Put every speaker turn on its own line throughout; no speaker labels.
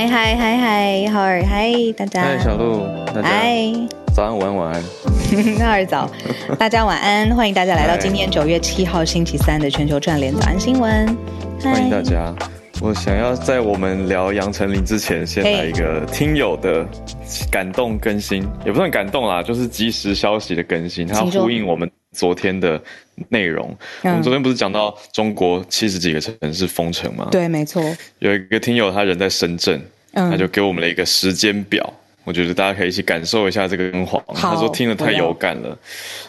嗨嗨嗨嗨，浩尔嗨，大家。
嗨，小鹿，大家。嗨，早安，晚安，晚安。
浩尔早，大家晚安，欢迎大家来到今天九月七号星期三的全球串联早安新闻。
欢迎大家。我想要在我们聊杨丞琳之前，先来一个听友的感动更新，也不算感动啦，就是即时消息的更新，它呼应我们昨天的内容。我们昨天不是讲到中国七十几个城市封城吗？
对，没错。
有一个听友，他人在深圳，他就给我们了一个时间表。我觉得大家可以一起感受一下这个更黄。他说听得太有感了。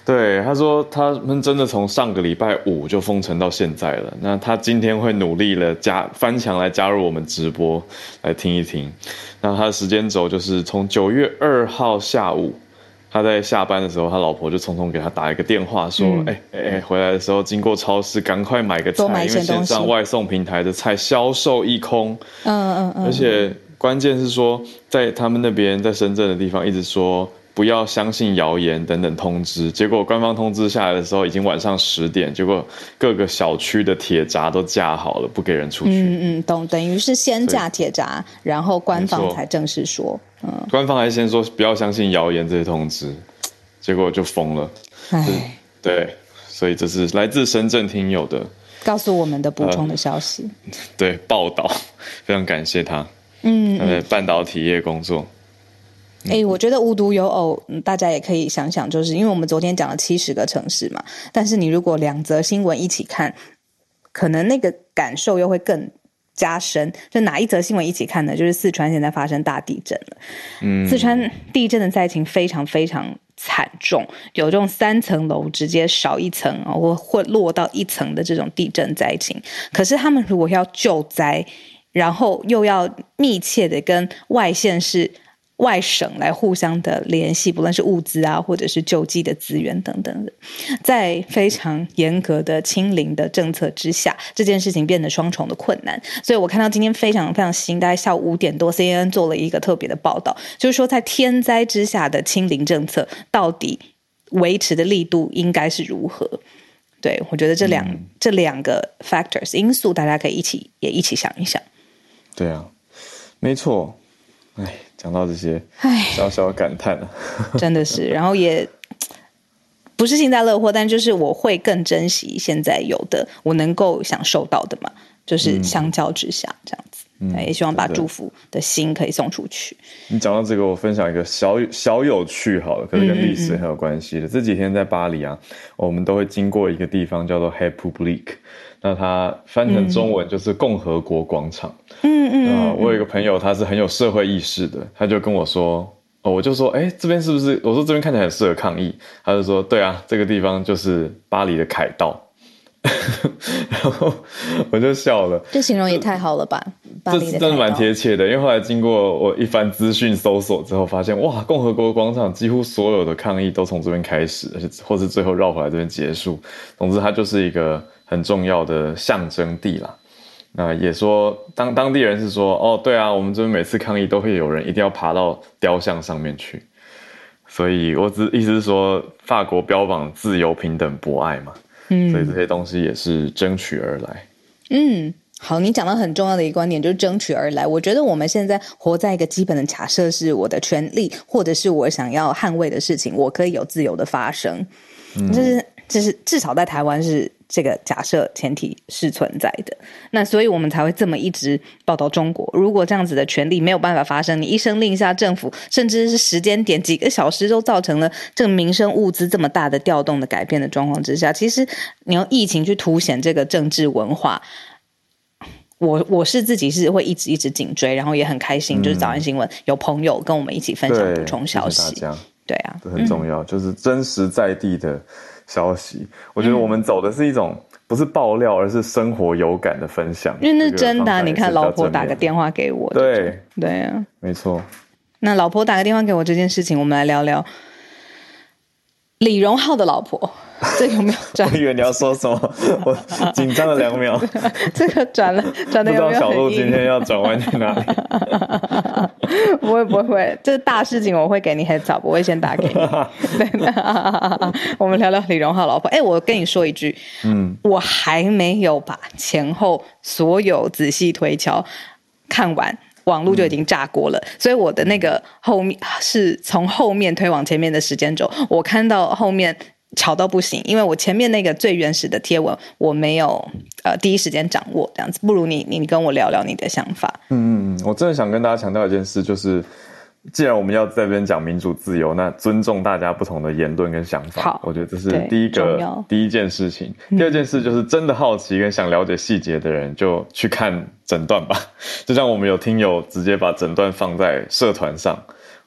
对，他说他们真的从上个礼拜五就封城到现在了。那他今天会努力了加翻墙来加入我们直播来听一听。那他的时间轴就是从九月二号下午，他在下班的时候，他老婆就匆匆给他打一个电话说：“哎哎哎，回来的时候经过超市，赶快买个菜，因为线上外送平台的菜销售一空。”嗯嗯嗯，而且。关键是说，在他们那边，在深圳的地方，一直说不要相信谣言等等通知。结果官方通知下来的时候，已经晚上十点。结果各个小区的铁闸都架好了，不给人出去。
嗯嗯，懂，等于是先架铁闸，然后官方才正式说。嗯，
官方还先说不要相信谣言这些通知，结果就封了。哎，对，所以这是来自深圳听友的
告诉我们的补充的消息。
呃、对，报道，非常感谢他。嗯，在半导体业工作。
哎、欸，我觉得无独有偶，大家也可以想想，就是因为我们昨天讲了七十个城市嘛，但是你如果两则新闻一起看，可能那个感受又会更加深。就哪一则新闻一起看呢？就是四川现在发生大地震了。嗯，四川地震的灾情非常非常惨重，有这种三层楼直接少一层啊，或会落到一层的这种地震灾情。可是他们如果要救灾，然后又要密切的跟外县市、外省来互相的联系，不论是物资啊，或者是救济的资源等等的，在非常严格的清零的政策之下，这件事情变得双重的困难。所以我看到今天非常非常新，大概下午五点多，CNN 做了一个特别的报道，就是说在天灾之下的清零政策到底维持的力度应该是如何？对，我觉得这两、嗯、这两个 factors 因素，大家可以一起也一起想一想。
对啊，没错，哎，讲到这些，哎，小小感叹。了，
真的是，然后也 不是幸灾乐祸，但就是我会更珍惜现在有的，我能够享受到的嘛，就是相较之下这样子，嗯，也希望把祝福的心可以送出去。
你讲到这个，我分享一个小小有趣好了，可是跟历史很有关系的。嗯嗯嗯，这几天在巴黎啊，我们都会经过一个地方叫做 République 那它翻成中文就是共和国广场。嗯嗯，嗯，我有一个朋友，他是很有社会意识的，他就跟我说，哦，我就说，哎，这边是不是？我说这边看起来很适合抗议。他就说，对啊，这个地方就是巴黎的凯道。然后我就笑了，
这形容也太好了吧？
这真的蛮贴切的，因为后来经过我一番资讯搜索之后，发现哇，共和国广场几乎所有的抗议都从这边开始，而且或是最后绕回来这边结束。总之，它就是一个。很重要的象征地啦，那也说当当地人是说，哦，对啊，我们这边每次抗议都会有人一定要爬到雕像上面去，所以我只意思是说，法国标榜自由、平等、博爱嘛，嗯，所以这些东西也是争取而来。
嗯，好，你讲到很重要的一个观点，就是争取而来。我觉得我们现在活在一个基本的假设，是我的权利或者是我想要捍卫的事情，我可以有自由的发生，嗯，就是就是至少在台湾是。这个假设前提是存在的，那所以我们才会这么一直报道中国。如果这样子的权利没有办法发生，你一声令下，政府甚至是时间点几个小时都造成了这个民生物资这么大的调动的改变的状况之下，其实你用疫情去凸显这个政治文化，我我是自己是会一直一直紧追，然后也很开心，就是早安新闻有朋友跟我们一起分享补充消息，对啊，
这很重要，嗯，就是真实在地的。消息，我觉得我们走的是一种不是爆料，而是生活有感的分享。
因为那是真的，你看老婆打个电话给我，
对
对啊，
没错。
那老婆打个电话给我这件事情，我们来聊聊李荣浩的老婆。这有没有转？
我以为你要说什么，我紧张了两秒。
这个转了，转的有没有？不知道小鹿今天要转弯去哪里？不会不会，这是大事情，我会给你 heads up，我会先打给你。对的，我们聊聊李荣浩老婆。哎，我跟你说一句，嗯，我还没有把前后所有仔细推敲看完，网络就已经炸锅了。嗯、所以我的那个后面是从后面推往前面的时间轴，我看到后面。吵到不行，因为我前面那个最原始的贴文我没有呃第一时间掌握，这样子不如你你跟我聊聊你的想法。
嗯嗯，我真的想跟大家强调一件事，就是既然我们要在这边讲民主自由，那尊重大家不同的言论跟想法。
好，
我觉得这是第一个第一件事情。第二件事就是真的好奇跟想了解细节的人，就去看诊断吧。就像我们有听友直接把诊断放在社团上。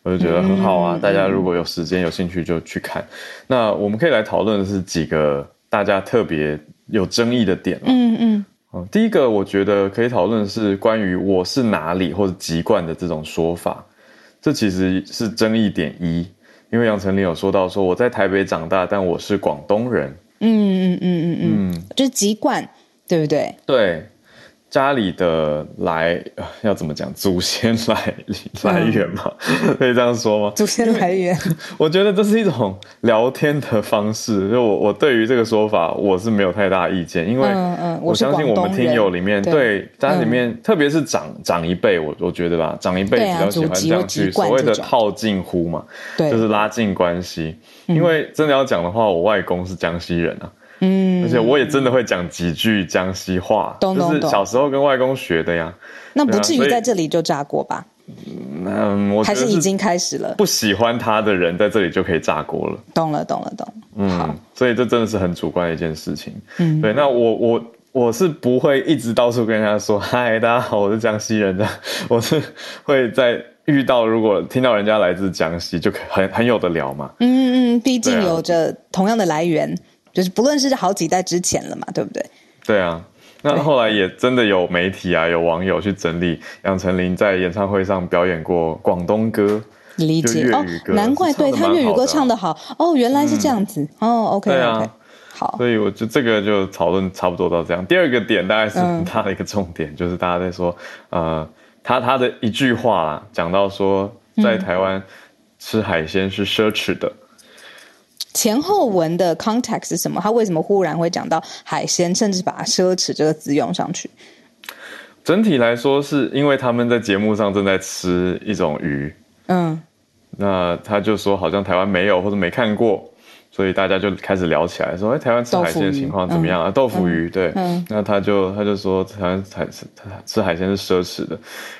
我就觉得很好啊，大家如果有时间有兴趣就去看。那我们可以来讨论的是几个大家特别有争议的点。嗯嗯。第一个我觉得可以讨论是关于“我是哪里”或者籍贯的这种说法，这其实是争议点一。因为杨丞琳有说到说我在台北长大，但我是广东人。嗯嗯嗯嗯嗯，
就是籍贯，对不对？
对。家里的来要怎么讲？祖先来来源嘛，嗯、可以这样说吗？
祖先来源，
我觉得这是一种聊天的方式。就我我对于这个说法，我是没有太大意见，因为我相信我们听友里面，嗯嗯、对家里面，嗯、特别是长长一辈，我我觉得吧，长一辈比较喜欢这样去所谓的套近乎嘛，就是拉近关系。因为真的要讲的话，我外公是江西人啊。嗯，而且我也真的会讲几句江西话，
懂懂懂，
就是小时候跟外公学的呀。
那不至于在这里就炸锅吧？
嗯，我
还是已经开始了。
不喜欢他的人在这里就可以炸锅了。
懂了，懂了，懂。
嗯，好，所以这真的是很主观的一件事情。嗯，对。那我我我是不会一直到处跟人家说嗨，大家好，我是江西人的。我是会在遇到如果听到人家来自江西，就很很有得聊嘛。
嗯嗯，毕竟有着同样的来源。就是不论是好几代之前了嘛，对不对？
对啊，那后来也真的有媒体啊，有网友去整理杨丞琳在演唱会上表演过广东歌，
理解。哦，难怪对他粤语歌唱得好。哦，原来是这样子、嗯、哦，OK，对啊。好，
所以我就这个就讨论差不多到这样。第二个点大概是很大的一个重点，嗯、就是大家在说，呃，他他的一句话啦，讲到说在台湾吃海鲜是奢侈的。
前后文的 context 是什么？他为什么忽然会讲到海鲜，甚至把“奢侈”这个字用上去？
整体来说，是因为他们在节目上正在吃一种鱼，嗯，那他就说好像台湾没有或者没看过，所以大家就开始聊起来，说：“哎，台湾吃海鲜的情况怎么样啊？豆腐鱼，对，嗯，那他就他就说台湾海吃吃海鲜是奢侈的，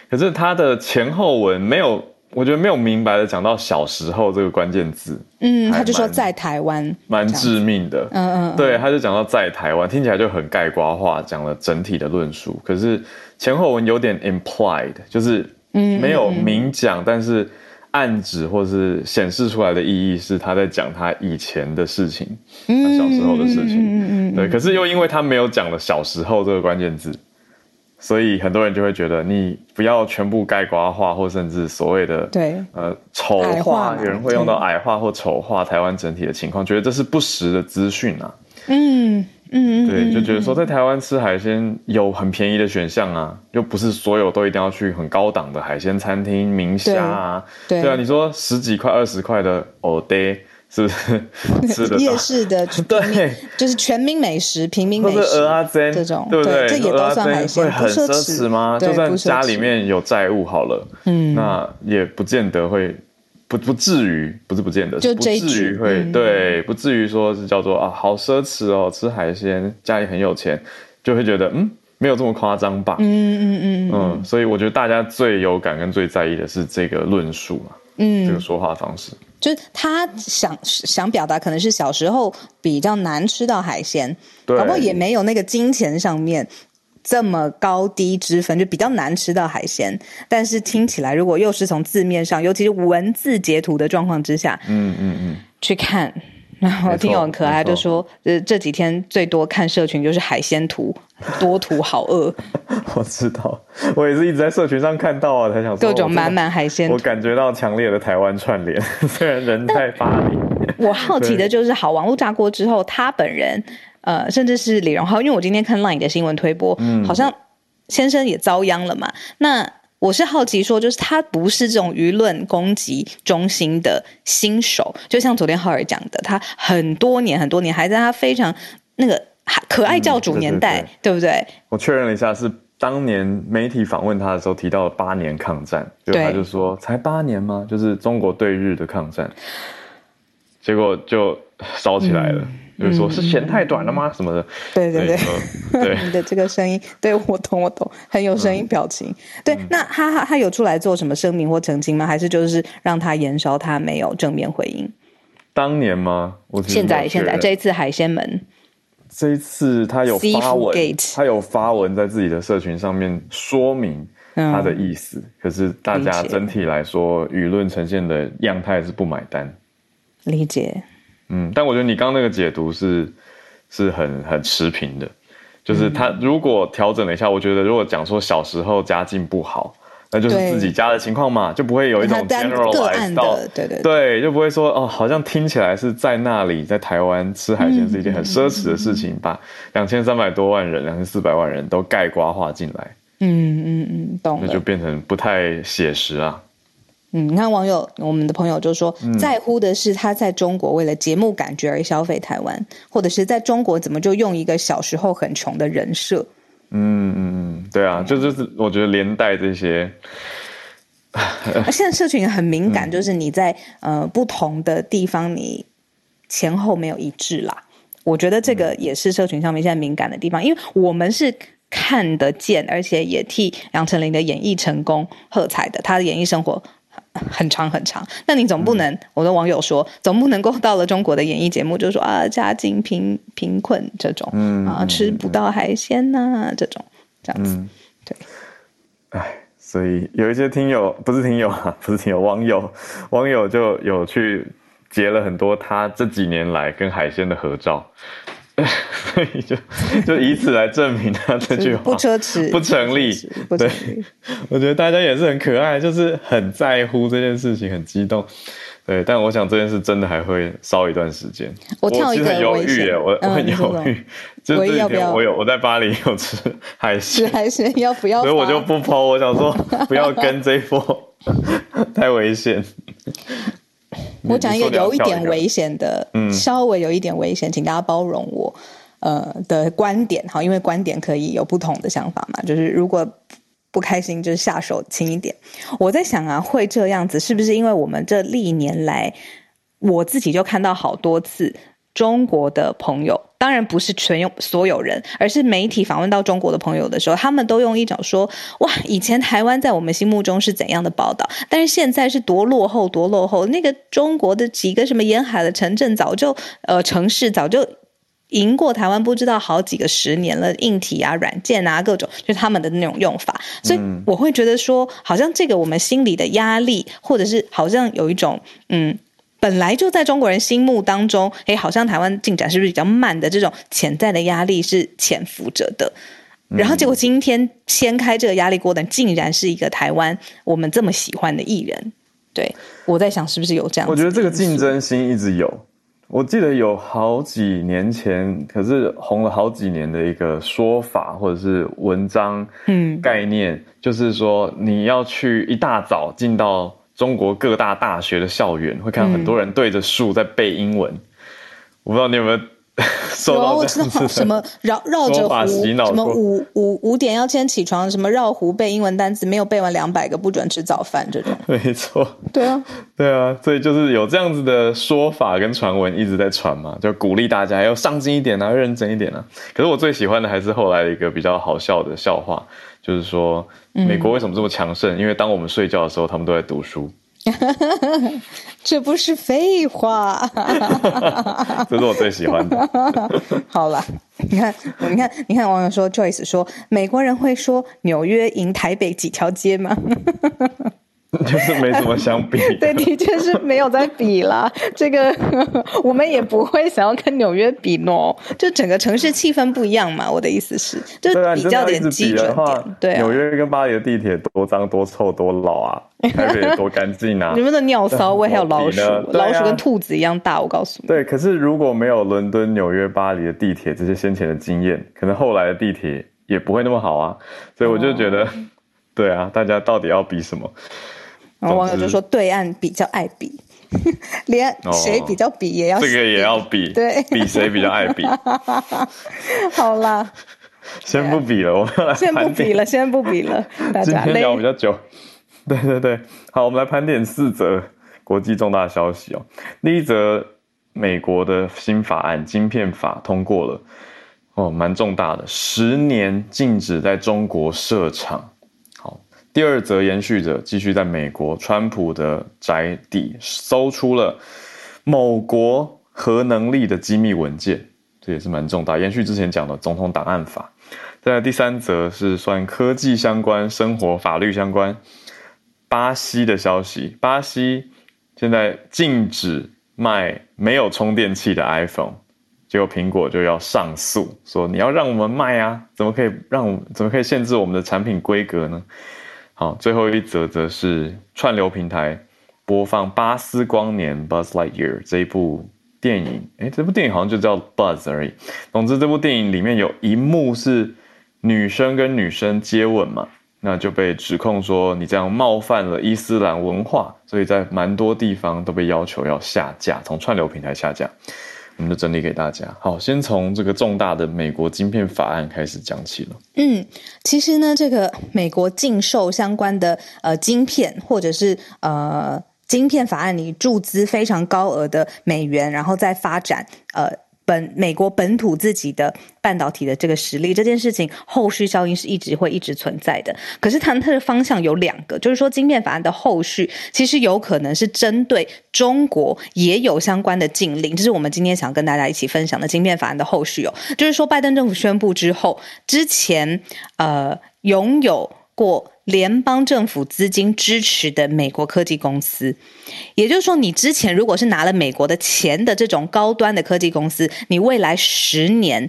可是他的前后文没有。”我觉得没有明白的讲到小时候这个关键字，
嗯，他就说在台湾，
蛮致命的，嗯嗯，嗯，对，他就讲到在台湾，听起来就很概括化，讲了整体的论述，可是前后文有点 implied，就是没有明讲，嗯嗯嗯，但是暗指或是显示出来的意义是他在讲他以前的事情，他小时候的事情，嗯嗯，嗯，对，可是又因为他没有讲了小时候这个关键字。所以很多人就会觉得，你不要全部概括化，或甚至所谓的对呃丑化，有人会用到矮化或丑化台湾整体的情况，觉得这是不实的资讯啊。嗯嗯，对，就觉得说在台湾吃海鲜有很便宜的选项啊，又不是所有都一定要去很高档的海鲜餐厅、明虾啊。对，对啊，你说十几块、二十块的蚵嗲。是不是 吃的
夜市的？对，就是全民美食、平民美食这种，
对不对？
这也都算海鲜，
会很奢侈吗？就算家里面有债务好了，嗯，那也不见得会，不不至于，不是不见得，就不至于会，对，不至于说是叫做啊，好奢侈哦，吃海鲜，家里很有钱，就会觉得嗯，没有这么夸张吧？嗯嗯嗯嗯，所以我觉得大家最有感跟最在意的是这个论述嘛，嗯，这个说话方式。
就是他想想表达，可能是小时候比较难吃到海鲜，对，不过也没有那个金钱上面这么高低之分，就比较难吃到海鲜。但是听起来，如果又是从字面上，尤其是文字截图的状况之下，嗯嗯嗯，去看然后听友很可爱，就说呃这几天最多看社群就是海鲜图，多图好饿。
我知道，我也是一直在社群上看到啊，才想说
各种满满海鲜图。
我感觉到强烈的台湾串联，虽然人在巴黎。
我好奇的就是，好，网络炸锅之后，他本人呃，甚至是李荣浩，因为我今天看 LINE 的新闻推播，嗯，好像先生也遭殃了嘛。那我是好奇说，就是他不是这种舆论攻击中心的新手，就像昨天浩尔讲的，他很多年很多年还在他非常那个可爱教主年代，嗯、对，对，对，对不对？
我确认了一下，是当年媒体访问他的时候提到了八年抗战，就他就说才八年吗？就是中国对日的抗战，结果就烧起来了。嗯就是说，是嫌太短了吗？什么的？
对对对，对你的这个声音，对我懂我懂，很有声音表情。对，那他他他有出来做什么声明或澄清吗？还是就是让他延烧？他没有正面回应。
当年吗？我
现在现在这一次海鲜门，
这一次他有发文，他有发文在自己的社群上面说明他的意思。可是大家整体来说，舆论呈现的样态是不买单。
理解。
嗯，但我觉得你刚刚那个解读是是很很持平的，就是他如果调整了一下，我觉得如果讲说小时候家境不好，那就是自己家的情况嘛，就不会有一种 generalize 到，对对对，就不会说哦，好像听起来是在那里在台湾吃海鲜是一件很奢侈的事情，嗯、把两千三百多万人、两千四百万人都盖刮化进来，
嗯嗯嗯，懂，
那就变成不太写实啊。
嗯，你看网友，我们的朋友就说，在乎的是他在中国为了节目感觉而消费台湾，嗯、或者是在中国怎么就用一个小时候很穷的人设。
嗯嗯嗯，对啊，就就是我觉得连带这些，
现在社群很敏感，就是你在、嗯、呃不同的地方，你前后没有一致啦。我觉得这个也是社群上面现在敏感的地方，因为我们是看得见，而且也替杨丞琳的演艺成功喝彩的，她的演艺生活。很长很长，那你总不能，嗯、我的网友说，总不能够到了中国的演艺节目，就说啊，家境贫贫困这种，嗯啊，吃不到海鲜呐、这种，这样子，嗯、对。
哎，所以有一些听友，不是听友啊，不是听友，网友，网友就有去截了很多他这几年来跟海鲜的合照。所以就 就以此来证明他这句话
不奢侈，
不成立。对，我觉得大家也是很可爱，就是很在乎这件事情，很激动。对，但我想这件事真的还会烧一段时间。
我跳一个
犹豫耶，我我很犹豫，就是这几天我有我在巴黎 有吃海
鲜，海鲜要不要？
所以我就不 po，我想说不要跟这一波，太危险。
我讲一个有一点危险的，嗯，稍微有一点危险，请大家包容我，呃的观点哈，因为观点可以有不同的想法嘛。就是如果不开心，就是下手轻一点。我在想啊，会这样子，是不是因为我们这历年来，我自己就看到好多次中国的朋友。当然不是全用所有人，而是媒体访问到中国的朋友的时候，他们都用一种说：“哇，以前台湾在我们心目中是怎样的报道，但是现在是多落后，多落后。那个中国的几个什么沿海的城镇，早就呃城市早就赢过台湾，不知道好几个十年了。硬体啊、软件啊，各种就是他们的那种用法。所以我会觉得说，好像这个我们心里的压力，或者是好像有一种嗯。”本来就在中国人心目当中，诶，好像台湾进展是不是比较慢的？这种潜在的压力是潜伏着的。然后结果今天掀开这个压力锅的，竟然是一个台湾我们这么喜欢的艺人。对，我在想是不是有这样？
我觉得这个竞争心一直有。我记得有好几年前，可是红了好几年的一个说法或者是文章，嗯，概念就是说你要去一大早进到。中国各大大学的校园会看到很多人对着树在背英文，嗯、我不知道你有没有 受到这样子的
什么绕绕着湖，什么五五五点要先起床，什么绕湖背英文单词，没有背完两百个不准吃早饭这种。
没错，
对啊，
对啊，所以就是有这样子的说法跟传闻一直在传嘛，就鼓励大家要上进一点啊，要认真一点啊。可是我最喜欢的还是后来的一个比较好笑的笑话。就是说，美国为什么这么强盛？嗯、因为当我们睡觉的时候，他们都在读书。
这不是废话，
这是我最喜欢的。
好了，你看，你看，你看，网友说，Joyce 说，美国人会说纽约赢台北几条街吗？
就是没什么相比。
对，的确是没有在比啦。这个我们也不会想要跟纽约比喏，就整个城市气氛不一样嘛。我的意思是，就比较点基准点。对，
纽约跟巴黎的地铁多脏、多臭、多老啊！台北多干净啊！
你们的尿骚味还有老鼠，老鼠跟兔子一样大。我告诉你，
对。可是如果没有伦敦、纽约、巴黎的地铁这些先前的经验，可能后来的地铁也不会那么好啊。所以我就觉得，对啊，大家到底要比什么？
然后网友就说，对岸比较爱比，连谁比较比也要
这个也要比，
对，
比谁比较爱比。
好啦，
先不比了，我们来
先不比了，先不比了，大家
今天聊比较久。对对对，好，我们来盘点四则国际重大消息哦。第一则，美国的新法案晶片法通过了，哦，蛮重大的，十年禁止在中国设厂。第二则延续着，继续在美国川普的宅邸搜出了某国核能力的机密文件，这也是蛮重大，延续之前讲的总统档案法。再来第三则是算科技相关、生活法律相关。巴西的消息，巴西现在禁止卖没有充电器的 iPhone，结果苹果就要上诉，说你要让我们卖啊，怎么可以让怎么可以限制我们的产品规格呢？好，最后一则则是串流平台播放《巴斯光年》（Buzz Lightyear） 这一部电影，诶，这部电影好像就叫 Buzz 而已。总之，这部电影里面有一幕是女生跟女生接吻嘛。那就被指控说你这样冒犯了伊斯兰文化，所以在蛮多地方都被要求要下架，从串流平台下架。我们就整理给大家。好，先从这个重大的美国晶片法案开始讲起了。
嗯，其实呢，这个美国禁售相关的呃晶片，或者是呃晶片法案里注资非常高额的美元，然后再发展呃。本美国本土自己的半导体的这个实力，这件事情后续效应是一直会一直存在的。可是它它的方向有两个，就是说晶片法案的后续其实有可能是针对中国也有相关的禁令，这是我们今天想跟大家一起分享的晶片法案的后续哦。就是说拜登政府宣布之后，之前呃拥有过。联邦政府资金支持的美国科技公司，也就是说，你之前如果是拿了美国的钱的这种高端的科技公司，你未来十年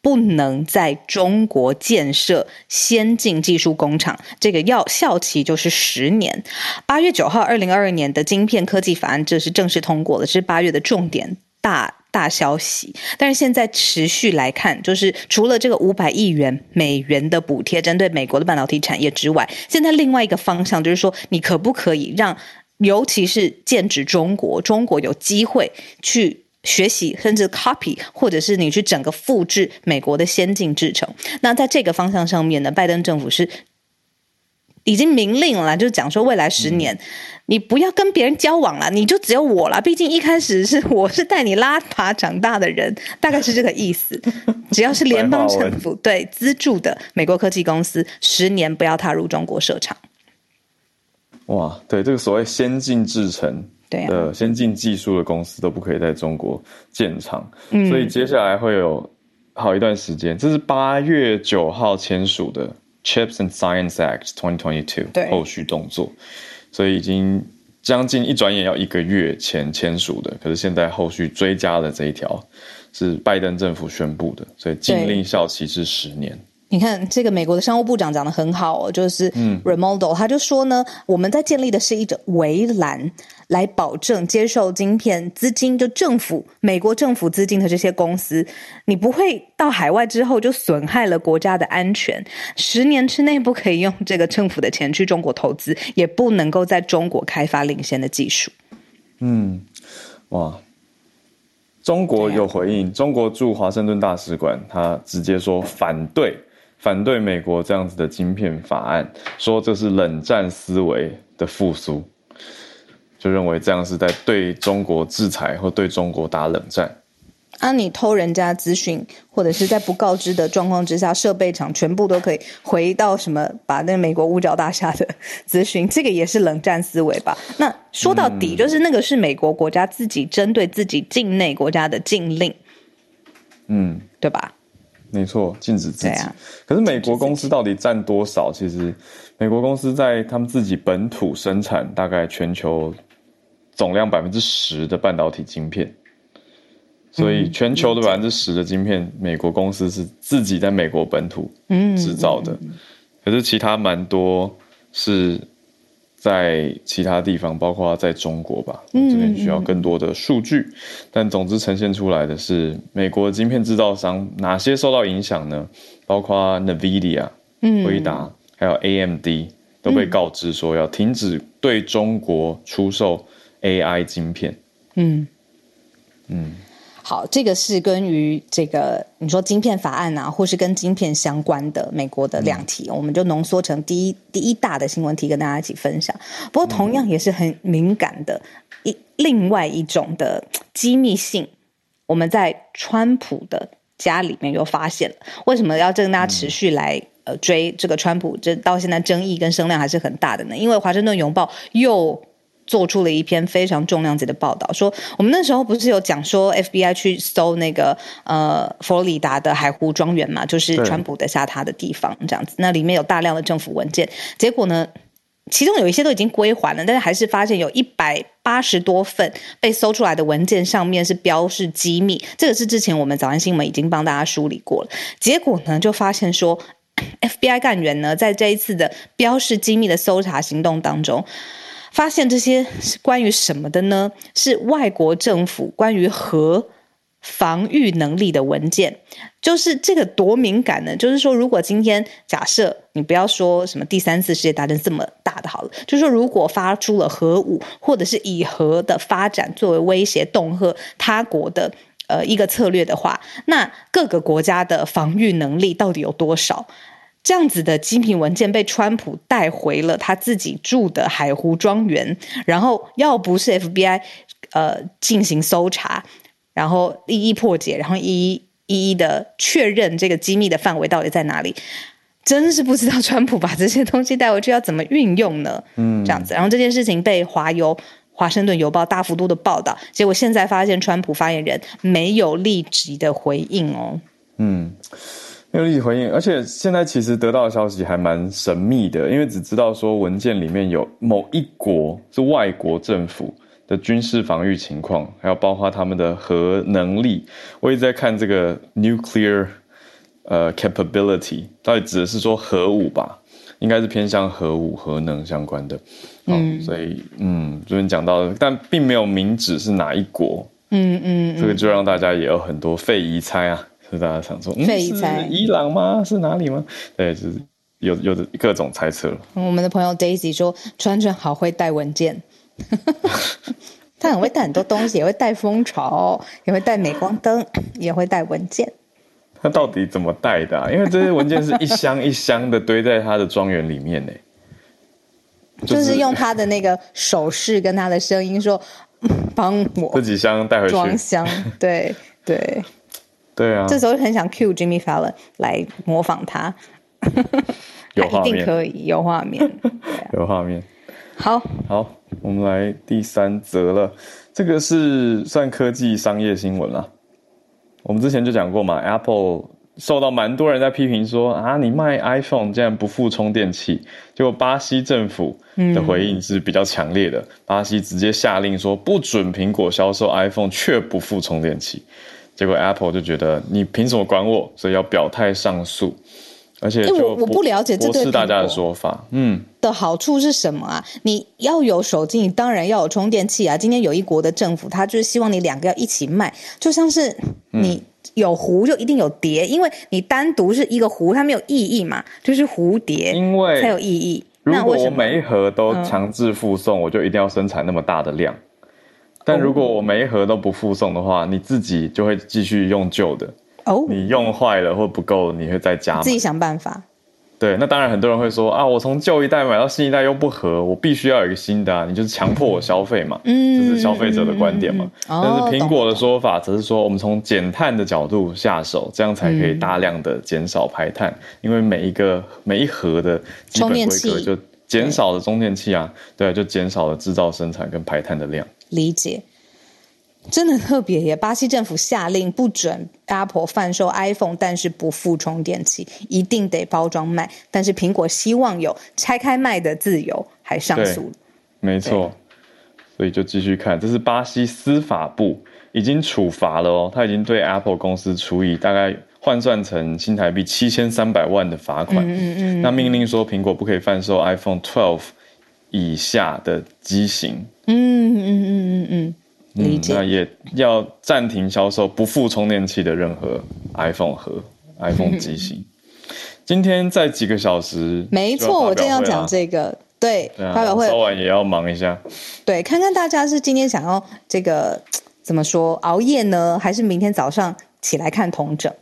不能在中国建设先进技术工厂，这个要效期就是十年。八月九号，二零二二年的晶片科技法案这是正式通过了，是八月的重点大。大消息，但是现在持续来看，就是除了这个五百亿元美元的补贴针对美国的半导体产业之外，现在另外一个方向就是说，你可不可以让，尤其是剑指中国，中国有机会去学习，甚至 copy，或者是你去整个复制美国的先进制程？那在这个方向上面呢，拜登政府是。已经明令了，就是讲说未来十年，嗯、你不要跟别人交往了，你就只有我了。毕竟一开始是我是带你拉拔长大的人，大概是这个意思。只要是联邦政府对资助的美国科技公司，十年不要踏入中国设厂。
哇，对这个所谓先进制程的先进技术的公司都不可以在中国建厂，嗯、所以接下来会有好一段时间。这是八月九号签署的。Chips and Science Act 2022对。后续动作，所以已经将近一转眼要一个月前签署的，可是现在后续追加的这一条是拜登政府宣布的，所以禁令效期是十年。
你看，这个美国的商务部长讲的很好哦，就是 Raimondo，他就说呢，我们在建立的是一种围栏，来保证接受晶片资金，就政府美国政府资金的这些公司，你不会到海外之后就损害了国家的安全。十年之内不可以用这个政府的钱去中国投资，也不能够在中国开发领先的技术。
嗯，哇。中国有回应，中国驻华盛顿大使馆他直接说反对。反对美国这样子的晶片法案，说这是冷战思维的复苏，就认为这样是在对中国制裁或对中国打冷战。
啊，你偷人家资讯，或者是在不告知的状况之下，设备厂全部都可以回到什么，把那美国五角大厦的资讯，这个也是冷战思维吧？那说到底，就是那个是美国国家自己针对自己境内国家的禁令，嗯，对吧？
没错，禁止自己。啊、可是美国公司到底占多少？其实美国公司在他们自己本土生产大概全球总量百分之十的半导体晶片，所以全球的百分之十的晶片，美国公司是自己在美国本土制造的。可是其他蛮多是在其他地方，包括在中国吧，这边需要更多的数据。但总之呈现出来的是，美国晶片制造商哪些受到影响呢？包括 NVIDIA、辉达。还有 AMD 都被告知说要停止对中国出售 AI 晶片。嗯
嗯，好，这个是关于这个你说晶片法案啊，或是跟晶片相关的美国的两题，我们就浓缩成第一第一大的新闻题跟大家一起分享。不过同样也是很敏感的一另外一种的机密性，我们在川普的家里面又发现了。为什么要跟大家持续来？呃，追这个川普，这到现在争议跟声量还是很大的呢。因为《华盛顿邮报》又做出了一篇非常重量级的报道，说我们那时候不是有讲说 FBI 去搜那个呃佛罗里达的海湖庄园嘛，就是川普的下榻的地方，这样子。那里面有大量的政府文件，结果呢，其中有一些都已经归还了，但是还是发现有一百八十多份被搜出来的文件上面是标示机密。这个是之前我们早安新闻已经帮大家梳理过了。结果呢，就发现说。FBI 干员呢，在这一次的标示机密的搜查行动当中，发现这些是关于什么的呢？是外国政府关于核防御能力的文件。就是这个多敏感呢？就是说，如果今天假设你不要说什么第三次世界大战这么大的好了，就是说，如果发出了核武，或者是以核的发展作为威胁恫吓他国的。呃，一个策略的话，那各个国家的防御能力到底有多少？这样子的机密文件被川普带回了他自己住的海湖庄园，然后要不是 FBI 呃进行搜查，然后一一破解，然后一一一一的确认这个机密的范围到底在哪里，真是不知道川普把这些东西带回去要怎么运用呢？嗯，这样子，然后这件事情被华邮。华盛顿邮报大幅度的报道，结果现在发现川普发言人没有立即的回应哦。
嗯，没有立即回应，而且现在其实得到的消息还蛮神秘的，因为只知道说文件里面有某一国是外国政府的军事防御情况，还有包括他们的核能力。我一直在看这个 nuclear 呃 capability，到底指的是说核武吧？应该是偏向核武、核能相关的。嗯，所以嗯，昨天讲到的，但并没有明指是哪一国。嗯嗯，这个就让大家也有很多费疑猜啊，是大家想说，费疑猜，伊朗吗？是哪里吗？对，就是有有的各种猜测了。
我们的朋友 Daisy 说，川川好会带文件，他很会带很多东西，也会带蜂巢，也会带镁光灯，也会带文件。
他到底怎么带的啊？因为这些文件是一箱一箱的堆在他的庄园里面呢。
就是用他的那个手势跟他的声音说：“帮我
自己箱带回去
装箱。”对对
对啊！
这时候很想 cue Jimmy Fallon 来模仿他，
有画面，
一定可以有画面，
有画面。
好
好，我们来第三则了。这个是算科技商业新闻了。我们之前就讲过嘛，Apple。受到蛮多人在批评说啊，你卖 iPhone 竟然不附充电器。结果巴西政府的回应是比较强烈的，嗯、巴西直接下令说不准苹果销售 iPhone 却不附充电器。结果 Apple 就觉得你凭什么管我，所以要表态上诉。而且就
我我不了解这对
是大家的说法，嗯，
的好处是什么啊？你要有手机，你当然要有充电器啊。今天有一国的政府，他就是希望你两个要一起卖，就像是你。嗯有壶就一定有碟，因为你单独是一个壶，它没有意义嘛，就是蝴蝶，因为才有意义。
如果我每一盒都强制附送，嗯，我就一定要生产那么大的量。但如果我每一盒都不附送的话，你自己就会继续用旧的。哦，你用坏了或不够，你会再加，
自己想办法。
对，那当然很多人会说啊，我从旧一代买到新一代又不合，我必须要有一个新的啊，你就是强迫我消费嘛，嗯，这是消费者的观点嘛。嗯、但是苹果的说法则是说，我们从减碳的角度下手，这样才可以大量的减少排碳，嗯、因为每一个每一盒的基本规格就减少了充电器啊，对，就减少了制造生产跟排碳的量。
理解。真的特别耶！巴西政府下令不准 Apple 贩售 iPhone，但是不附充电器，一定得包装卖。但是苹果希望有拆开卖的自由，还上诉。
没错，所以就继续看，这是巴西司法部已经处罚了哦，他已经对 Apple 公司处以大概换算成新台币七千三百万的罚款。嗯嗯，嗯。那命令说苹果不可以贩售 iPhone 12以下的机型。嗯嗯嗯嗯
理解。
嗯，那也要暂停销售不附充电器的任何 iPhone 和 iPhone 机型。今天在几个小时，
没错，我正要讲这个。对，发表会
早晚也要忙一下。
对，看看大家是今天想要这个怎么说熬夜呢，还是明天早上起来看同整？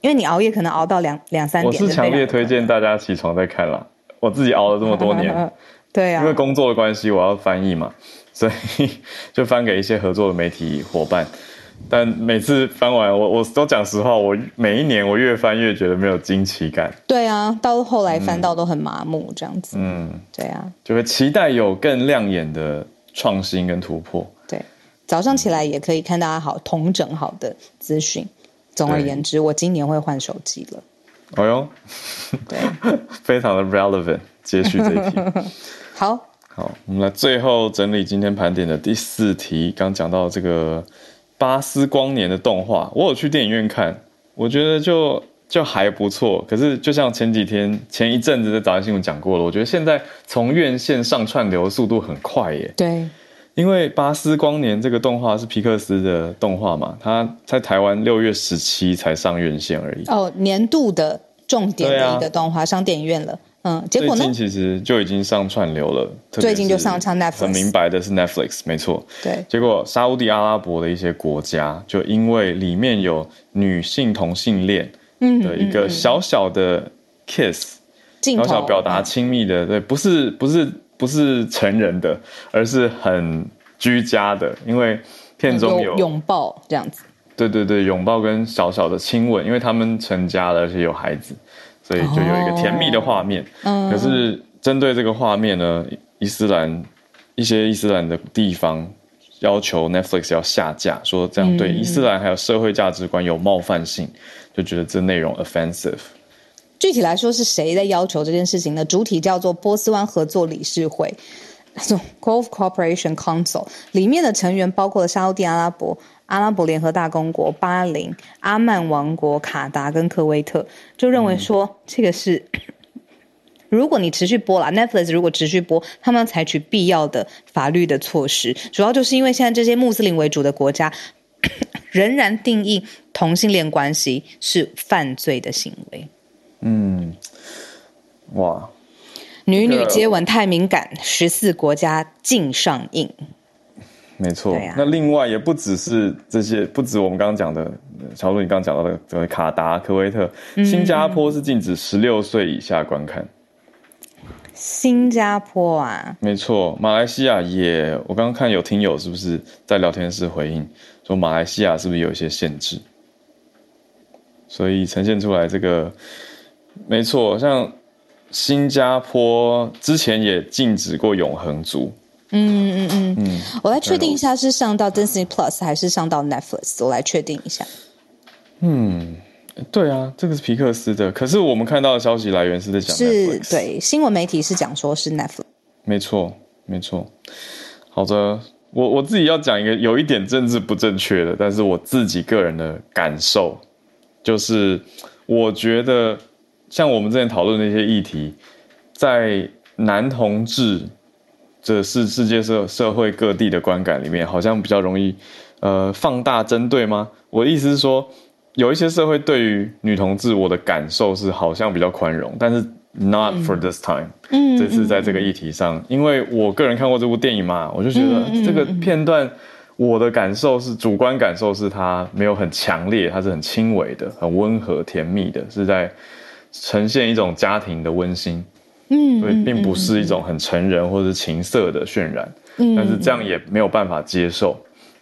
因为你熬夜可能熬到两两三点。
我是强烈推荐大家起床再看啦。我自己熬了这么多年，
对啊，
因为工作的关系，我要翻译嘛。所以就翻给一些合作的媒体伙伴，但每次翻完，我我都讲实话，我每一年我越翻越觉得没有惊奇感。
对啊，到后来翻到都很麻木这样子。嗯，对啊，
就会期待有更亮眼的创新跟突破。
对，早上起来也可以看大家好同整好的资讯。总而言之，我今年会换手机了。
哎呦，对，非常的 relevant，接续这一题。
好。
好，我们来最后整理今天盘点的第四题。刚讲到这个巴斯光年的动画，我有去电影院看，我觉得就就还不错。可是就像前几天、前一阵子的早安新闻讲过了，我觉得现在从院线上串流的速度很快耶。
对，
因为巴斯光年这个动画是皮克斯的动画嘛，它在台湾六月十七才上院线而已。
哦，年度的重点的一个动画、啊、上电影院了。嗯，结果呢？
最近其实就已经上串流了，
最近就上上 Netflix。
很明白的是 Netflix，没错。
对。
结果沙乌地阿拉伯的一些国家，就因为里面有女性同性恋的一个小小的 kiss，嗯嗯嗯，小小表达亲密的，对，不是不是不是成人的，而是很居家的，因为片中有
拥抱这样子。
对对对，拥抱跟小小的亲吻，因为他们成家了，而且有孩子。所以就有一个甜蜜的画面，哦、可是针对这个画面呢，伊斯兰一些伊斯兰的地方要求 Netflix 要下架，说这样对伊斯兰还有社会价值观有冒犯性，嗯、就觉得这内容 offensive。
具体来说是谁在要求这件事情呢？主体叫做波斯湾合作理事会，Gulf Cooperation Council 里面的成员包括了沙特地阿拉伯。阿拉伯联合大公国、巴林、阿曼王国、卡达跟科威特就认为说，这个是如果你持续播了，Netflix 如果持续播，他们要采取必要的法律的措施。主要就是因为现在这些穆斯林为主的国家仍然定义同性恋关系是犯罪的行为。
嗯，哇，
女女接吻太敏感，十四国家禁上映。
没错，啊、那另外也不只是这些，不止我们刚刚讲的，乔路你刚刚讲到的这个卡达、科威特、新加坡是禁止十六岁以下观看。
新加坡啊，
没错，马来西亚也，我刚刚看有听友是不是在聊天室回应说马来西亚是不是有一些限制？所以呈现出来这个，没错，像新加坡之前也禁止过永恒族。嗯
嗯嗯嗯，我来确定一下是上到 Disney Plus 还是上到 Netflix，我来确定一下。
嗯，对啊，这个是皮克斯的，可是我们看到的消息来源是在讲
是对新闻媒体是讲说是 Netflix。
没错，没错。好的，我我自己要讲一个有一点政治不正确的，但是我自己个人的感受就是，我觉得像我们之前讨论的一些议题，在男同志。这是世界社社会各地的观感里面，好像比较容易，呃，放大针对吗？我的意思是说，有一些社会对于女同志，我的感受是好像比较宽容，但是 not for this time。嗯，这次在这个议题上，嗯、因为我个人看过这部电影嘛，我就觉得这个片段，我的感受是主观感受是它没有很强烈，它是很轻微的，很温和甜蜜的，是在呈现一种家庭的温馨。嗯，所以并不是一种很成人或者是情色的渲染，嗯，但是这样也没有办法接受，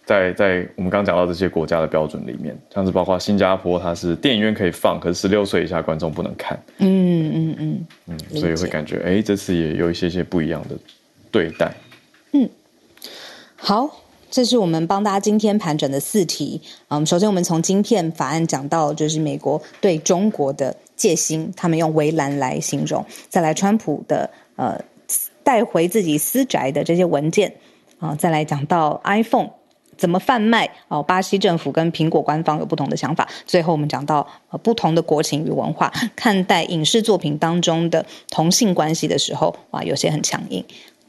在在我们刚刚讲到这些国家的标准里面，像是包括新加坡，它是电影院可以放，可是十六岁以下观众不能看，嗯嗯嗯。嗯，所以会感觉，哎，这次也有一些些不一样的对待，
嗯，好，这是我们帮大家今天盘整的四题。嗯，首先我们从晶片法案讲到，就是美国对中国的戒心，他们用围栏来形容。再来，川普的呃带回自己私宅的这些文件啊，再来讲到 iPhone 怎么贩卖哦，巴西政府跟苹果官方有不同的想法。最后我们讲到不同的国情与文化看待影视作品当中的同性关系的时候，哇，有些很强硬。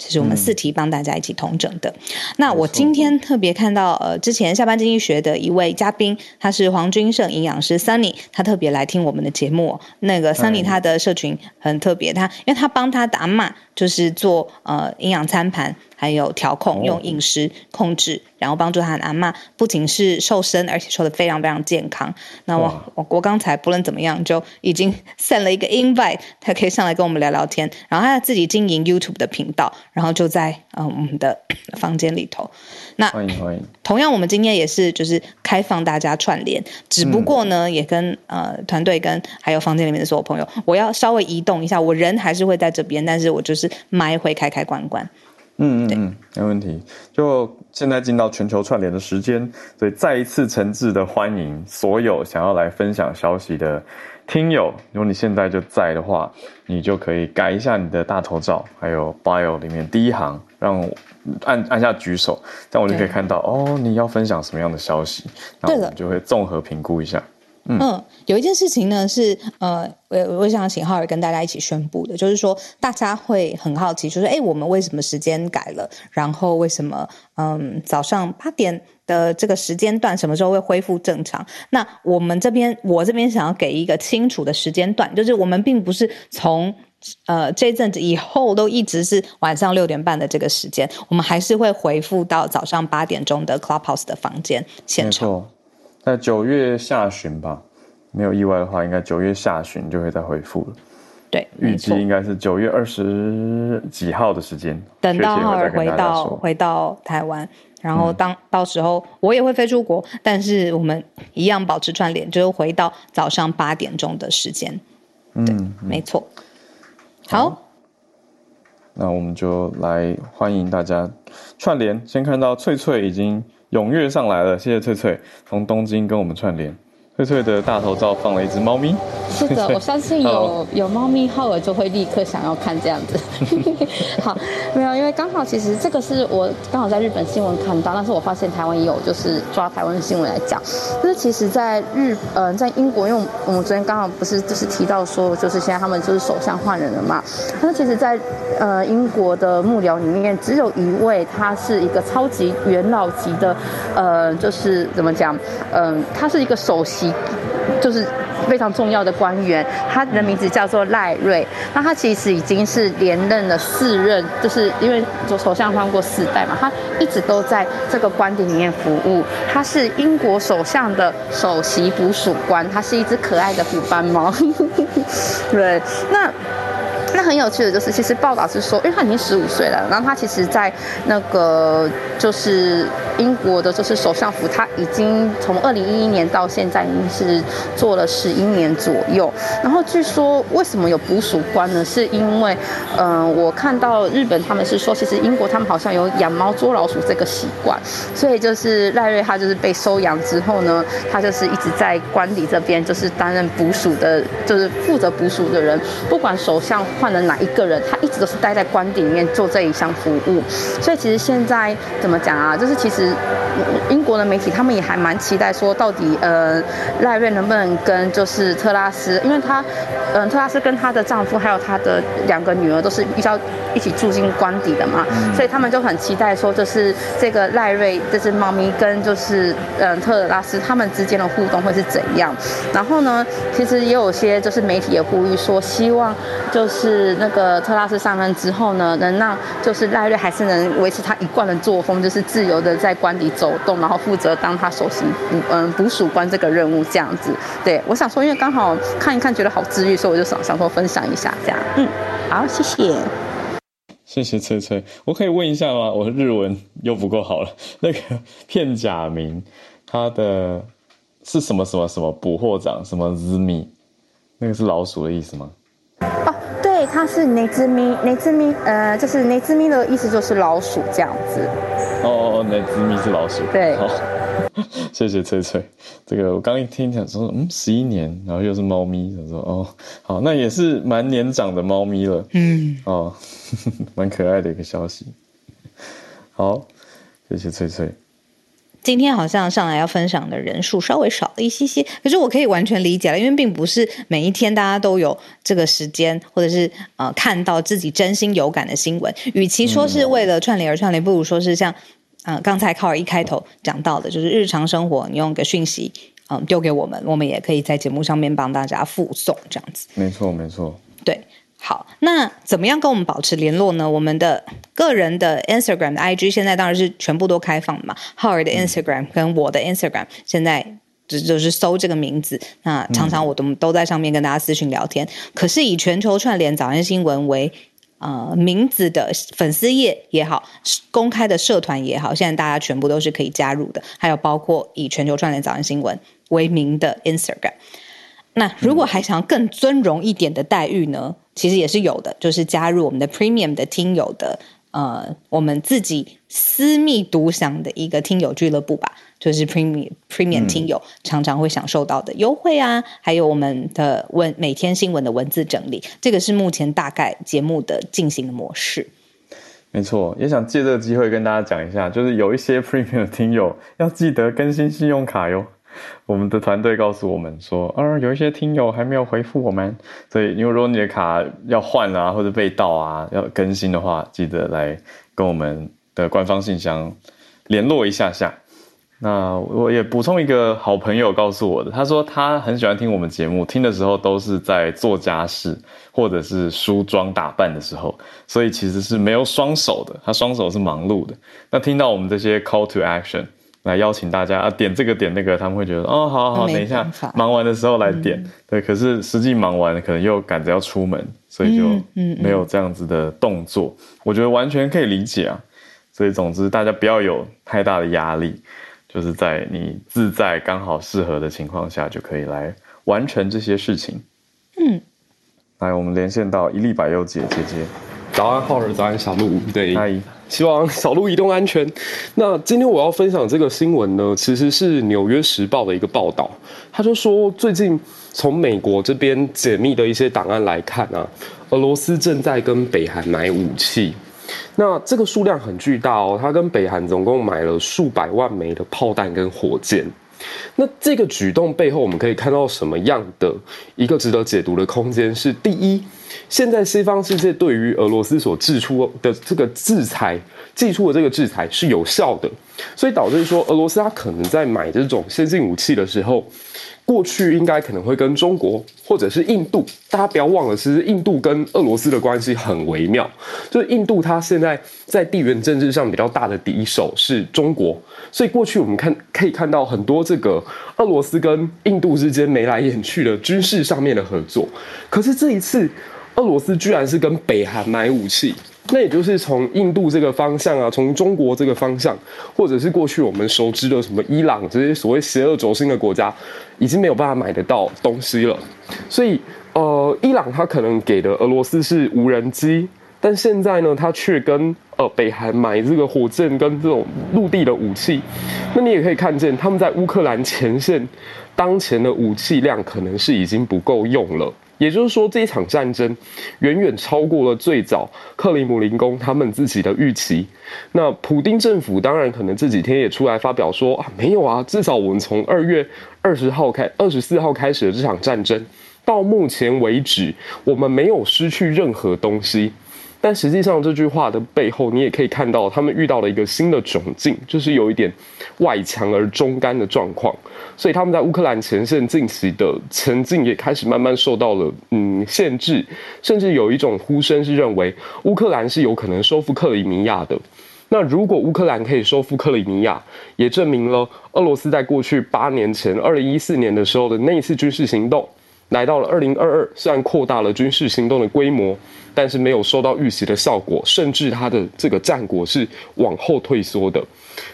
这是我们四题帮大家一起统整的。嗯、那我今天特别看到，呃，之前下班经济学的一位嘉宾，他是黄君胜营养师 Sunny，他特别来听我们的节目。那个 Sunny 他的社群很特别，他因为他帮他打码就是做呃营养餐盘。还有调控，用饮食控制，哦、然后帮助他的阿妈，不仅是瘦身，而且瘦得非常非常健康。那我我我刚才不论怎么样，就已经 send 了一个 invite，他可以上来跟我们聊聊天。然后他自己经营 YouTube 的频道，然后就在嗯、呃、我们的 房间里头。那欢迎欢迎。同样，我们今天也是就是开放大家串联，只不过呢，嗯、也跟呃团队跟还有房间里面的所有朋友，我要稍微移动一下，我人还是会在这边，但是我就是麦会开开关关。
嗯嗯嗯，没问题。就现在进到全球串联的时间，所以再一次诚挚的欢迎所有想要来分享消息的听友。如果你现在就在的话，你就可以改一下你的大头照，还有 bio 里面第一行，让我按按下举手，这样我就可以看到哦，你要分享什么样的消息，然后我们就会综合评估一下。嗯，
嗯，有一件事情呢是呃，我我想请浩儿跟大家一起宣布的，就是说大家会很好奇，就是哎，我们为什么时间改了？然后为什么嗯早上八点的这个时间段什么时候会恢复正常？那我们这边我这边想要给一个清楚的时间段，就是我们并不是从呃这阵子以后都一直是晚上六点半的这个时间，我们还是会回复到早上八点钟的 Clubhouse 的房间现场。
在九月下旬吧，没有意外的话，应该九月下旬就会再恢复了。
对，
预计应该是九月二十几号的时间。
等到浩尔回到回到台湾，然后当、嗯、到时候我也会飞出国，但是我们一样保持串联，就是回到早上八点钟的时间。对，嗯、没错。好，好，
那我们就来欢迎大家串联。先看到翠翠已经。踊跃上来了，谢谢翠翠从东京跟我们串联。翠翠的大头照放了一只猫咪。
是的，我相信有有猫咪，浩尔就会立刻想要看这样子。好，没有，因为刚好其实这个是我刚好在日本新闻看到，但是我发现台湾也有，就是抓台湾的新闻来讲。就是其实，在日呃，在英国，因为我们昨天刚好不是就是提到说，就是现在他们就是首相换人了嘛。但是其实在呃英国的幕僚里面，只有一位，他是一个超级元老级的，呃，就是怎么讲，嗯、呃，他是一个首席。就是非常重要的官员，他的名字叫做赖瑞。那他其实已经是连任了四任，就是因为左首相换过四代嘛，他一直都在这个官邸里面服务。他是英国首相的首席捕鼠官，他是一只可爱的虎斑猫。对，那。那很有趣的就是，其实报道是说，因为他已经十五岁了，然后他其实，在那个就是英国的，就是首相府，他已经从二零一一年到现在，已经是做了十一年左右。然后据说，为什么有捕鼠官呢？是因为，嗯、我看到日本他们是说，其实英国他们好像有养猫捉老鼠这个习惯，所以就是赖瑞他就是被收养之后呢，他就是一直在官邸这边，就是担任捕鼠的，就是负责捕鼠的人，不管首相。换了哪一个人，他一直都是待在官邸里面做这一项服务，所以其实现在怎么讲啊？就是其实英国的媒体他们也还蛮期待说，到底呃赖瑞能不能跟就是特拉斯，因为他嗯、呃、特拉斯跟她的丈夫还有她的两个女儿都是比较一起住进官邸的嘛，所以他们就很期待说，就是这个赖瑞这只猫咪跟就是嗯、呃、特拉斯他们之间的互动会是怎样？然后呢，其实也有些就是媒体也呼吁说，希望就是。是那个特拉斯上任之后呢，能让就是赖瑞还是能维持他一贯的作风，就是自由的在官邸走动，然后负责当他首席捕嗯捕鼠官这个任务这样子。对，我想说，因为刚好看一看觉得好治愈，所以我就想想说分享一下这样。嗯，好，谢谢，
谢谢翠翠。我可以问一下吗？我的日文又不够好了。那个片假名，他的是什么什么什么捕获长什么日米？那个是老鼠的意思吗？
它是内兹咪，内兹咪，呃，就是内兹咪的意思就是老鼠这样子。
哦哦，内兹咪是老鼠。
对。
好，谢谢翠翠。这个我刚一听想说，嗯，十一年，然后又是猫咪，想说哦，好，那也是蛮年长的猫咪了。嗯。哦，蛮可爱的一个消息。好，谢谢翠翠。
今天好像上来要分享的人数稍微少了一些些，可是我可以完全理解了，因为并不是每一天大家都有这个时间，或者是呃看到自己真心有感的新闻。与其说是为了串联而串联，不如说是像呃刚才靠尔一开头讲到的，就是日常生活，你用个讯息嗯、呃、丢给我们，我们也可以在节目上面帮大家附送这样子。
没错，没错，
对。好，那怎么样跟我们保持联络呢？我们的个人的 Instagram 的 IG 现在当然是全部都开放的嘛。浩尔的 Instagram 跟我的 Instagram 现在就就是搜这个名字，那常常我都都在上面跟大家私讯聊天。可是以全球串联早安新闻为呃名字的粉丝页也好，公开的社团也好，现在大家全部都是可以加入的。还有包括以全球串联早安新闻为名的 Instagram。那如果还想要更尊荣一点的待遇呢？其实也是有的，就是加入我们的 Premium 的听友的，呃，我们自己私密独享的一个听友俱乐部吧，就是 Premium Premium 听友常常会享受到的优惠啊，嗯、还有我们的文每天新闻的文字整理，这个是目前大概节目的进行的模式。
没错，也想借这个机会跟大家讲一下，就是有一些 Premium 听友要记得更新信用卡哟。我们的团队告诉我们说，啊，有一些听友还没有回复我们，所以因为如果你的卡要换啊，或者被盗啊，要更新的话，记得来跟我们的官方信箱联络一下下。那我也补充一个好朋友告诉我的，他说他很喜欢听我们节目，听的时候都是在做家事或者是梳妆打扮的时候，所以其实是没有双手的，他双手是忙碌的。那听到我们这些 call to action。来邀请大家啊，点这个点那个，他们会觉得哦，好好好，等一下忙完的时候来点。嗯、对，可是实际忙完可能又赶着要出门，所以就没有这样子的动作。嗯嗯嗯、我觉得完全可以理解啊。所以总之，大家不要有太大的压力，就是在你自在刚好适合的情况下，就可以来完成这些事情。嗯，来，我们连线到一粒百优姐姐姐。
早安，浩儿，早安，小鹿。对，
嗨。
希望小鹿移动安全。那今天我要分享这个新闻呢，其实是《纽约时报》的一个报道。他就说，最近从美国这边解密的一些档案来看啊，俄罗斯正在跟北韩买武器。那这个数量很巨大哦，他跟北韩总共买了数百万枚的炮弹跟火箭。那这个举动背后，我们可以看到什么样的一个值得解读的空间？是第一。现在西方世界对于俄罗斯所制出的这个制裁，祭出的这个制裁是有效的，所以导致说俄罗斯它可能在买这种先进武器的时候，过去应该可能会跟中国或者是印度，大家不要忘了，其实印度跟俄罗斯的关系很微妙，就是印度它现在在地缘政治上比较大的敌手是中国，所以过去我们看可以看到很多这个俄罗斯跟印度之间眉来眼去的军事上面的合作，可是这一次。俄罗斯居然是跟北韩买武器，那也就是从印度这个方向啊，从中国这个方向，或者是过去我们熟知的什么伊朗这些所谓邪恶轴心的国家，已经没有办法买得到东西了。所以，呃，伊朗他可能给的俄罗斯是无人机，但现在呢，他却跟呃北韩买这个火箭跟这种陆地的武器。那你也可以看见，他们在乌克兰前线当前的武器量可能是已经不够用了。也就是说，这一场战争远远超过了最早克里姆林宫他们自己的预期。那普丁政府当然可能这几天也出来发表说啊，没有啊，至少我们从二月二十号开、二十四号开始的这场战争，到目前为止，我们没有失去任何东西。但实际上，这句话的背后，你也可以看到，他们遇到了一个新的窘境，就是有一点外强而中干的状况。所以他们在乌克兰前线近期的前进也开始慢慢受到了嗯限制，甚至有一种呼声是认为乌克兰是有可能收复克里米亚的。那如果乌克兰可以收复克里米亚，也证明了俄罗斯在过去八年前，二零一四年的时候的那一次军事行动，来到了二零二二，虽然扩大了军事行动的规模。但是没有收到预期的效果，甚至他的这个战果是往后退缩的。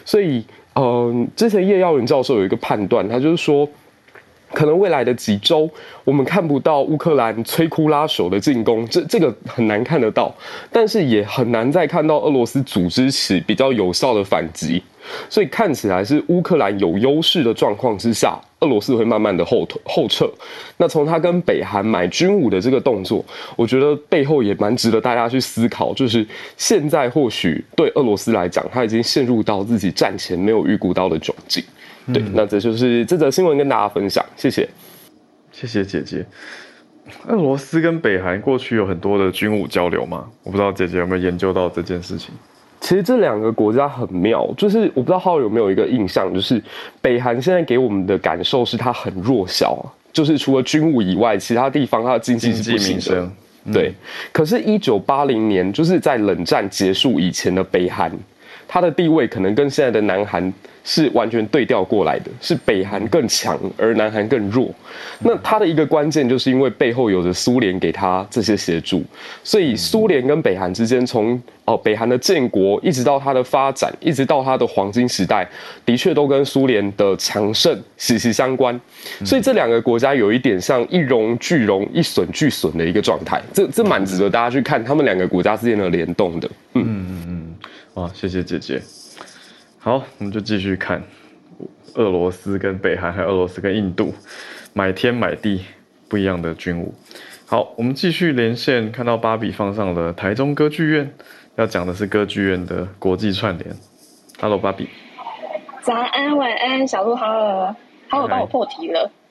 所以，嗯、呃，之前叶耀文教授有一个判断，他就是说，可能未来的几周，我们看不到乌克兰摧枯拉朽的进攻，这这个很难看得到，但是也很难再看到俄罗斯组织起比较有效的反击，所以看起来是乌克兰有优势的状况之下，俄罗斯会慢慢的后退后撤。那从他跟北韩买军武的这个动作，我觉得背后也蛮值得大家去思考，就是现在或许对俄罗斯来讲，他已经陷入到自己战前没有预估到的窘境。对，那这就是这则新闻跟大家分享，谢谢，
谢谢姐姐。俄罗斯跟北韩过去有很多的军武交流吗？我不知道姐姐有没有研究到这件事情。
其实这两个国家很妙，就是我不知道浩有没有一个印象，就是北韩现在给我们的感受是它很弱小，就是除了军务以外，其他地方它的经济是不行的。对，可是，一九八零年就是在冷战结束以前的北韩，它的地位可能跟现在的南韩。是完全对调过来的，是北韩更强，而南韩更弱。那它的一个关键，就是因为背后有着苏联给他这些协助，所以苏联跟北韩之间，从哦北韩的建国，一直到它的发展，一直到它的黄金时代，的确都跟苏联的强盛息息相关。所以这两个国家有一点像一荣俱荣、一损俱损的一个状态。这这蛮值得大家去看他们两个国家之间的联动的。嗯嗯
嗯，哇，谢谢姐姐。好，我们就继续看俄罗斯跟北韩，还有俄罗斯跟印度买天买地不一样的军武。好，我们继续连线，看到芭比放上了台中歌剧院，要讲的是歌剧院的国际串联。Hello，芭比。
早安，晚安，小鹿好尔，好尔帮我破题了。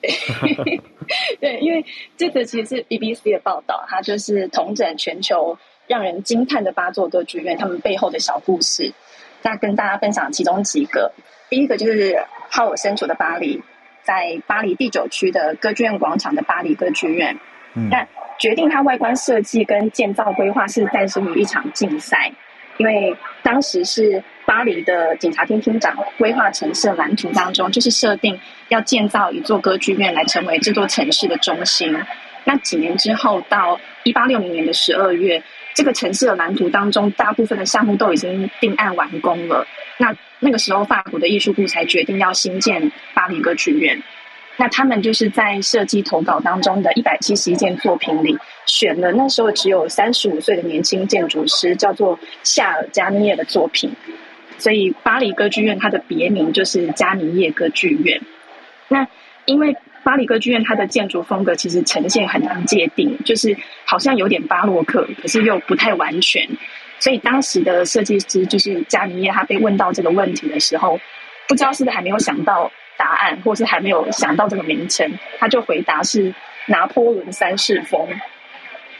对，因为这个其实是 BBC 的报道，它就是统整全球让人惊叹的八座歌剧院，他们背后的小故事。那跟大家分享其中几个，第一个就是浩尔身处的巴黎，在巴黎第九区的歌剧院广场的巴黎歌剧院。嗯，那决定它外观设计跟建造规划是诞生于一场竞赛，因为当时是巴黎的警察厅厅长规划城市蓝图当中，就是设定要建造一座歌剧院来成为这座城市的中心。那几年之后，到一八六零年的十二月。这个城市的蓝图当中，大部分的项目都已经定案完工了。那那个时候，法国的艺术部才决定要新建巴黎歌剧院。那他们就是在设计投稿当中的一百七十一件作品里，选了那时候只有三十五岁的年轻建筑师，叫做夏尔加尼耶的作品。所以，巴黎歌剧院它的别名就是加尼耶歌剧院。那因为巴黎歌剧院它的建筑风格其实呈现很难界定，就是好像有点巴洛克，可是又不太完全。所以当时的设计师就是加尼耶，他被问到这个问题的时候，不知道是不是还没有想到答案，或是还没有想到这个名称，他就回答是拿破仑三世风。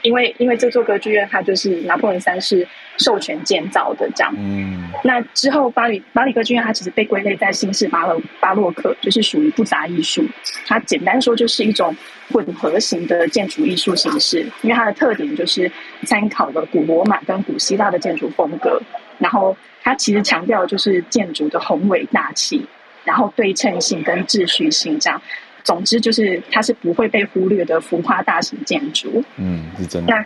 因为因为这座歌剧院它就是拿破仑三世授权建造的这样，嗯，那之后巴黎巴黎歌剧院它其实被归类在新式巴洛巴洛克，就是属于复杂艺术。它简单说就是一种混合型的建筑艺术形式，因为它的特点就是参考了古罗马跟古希腊的建筑风格，然后它其实强调就是建筑的宏伟大气，然后对称性跟秩序性这样。总之就是它是不会被忽略的浮夸大型建筑。嗯，是真的。那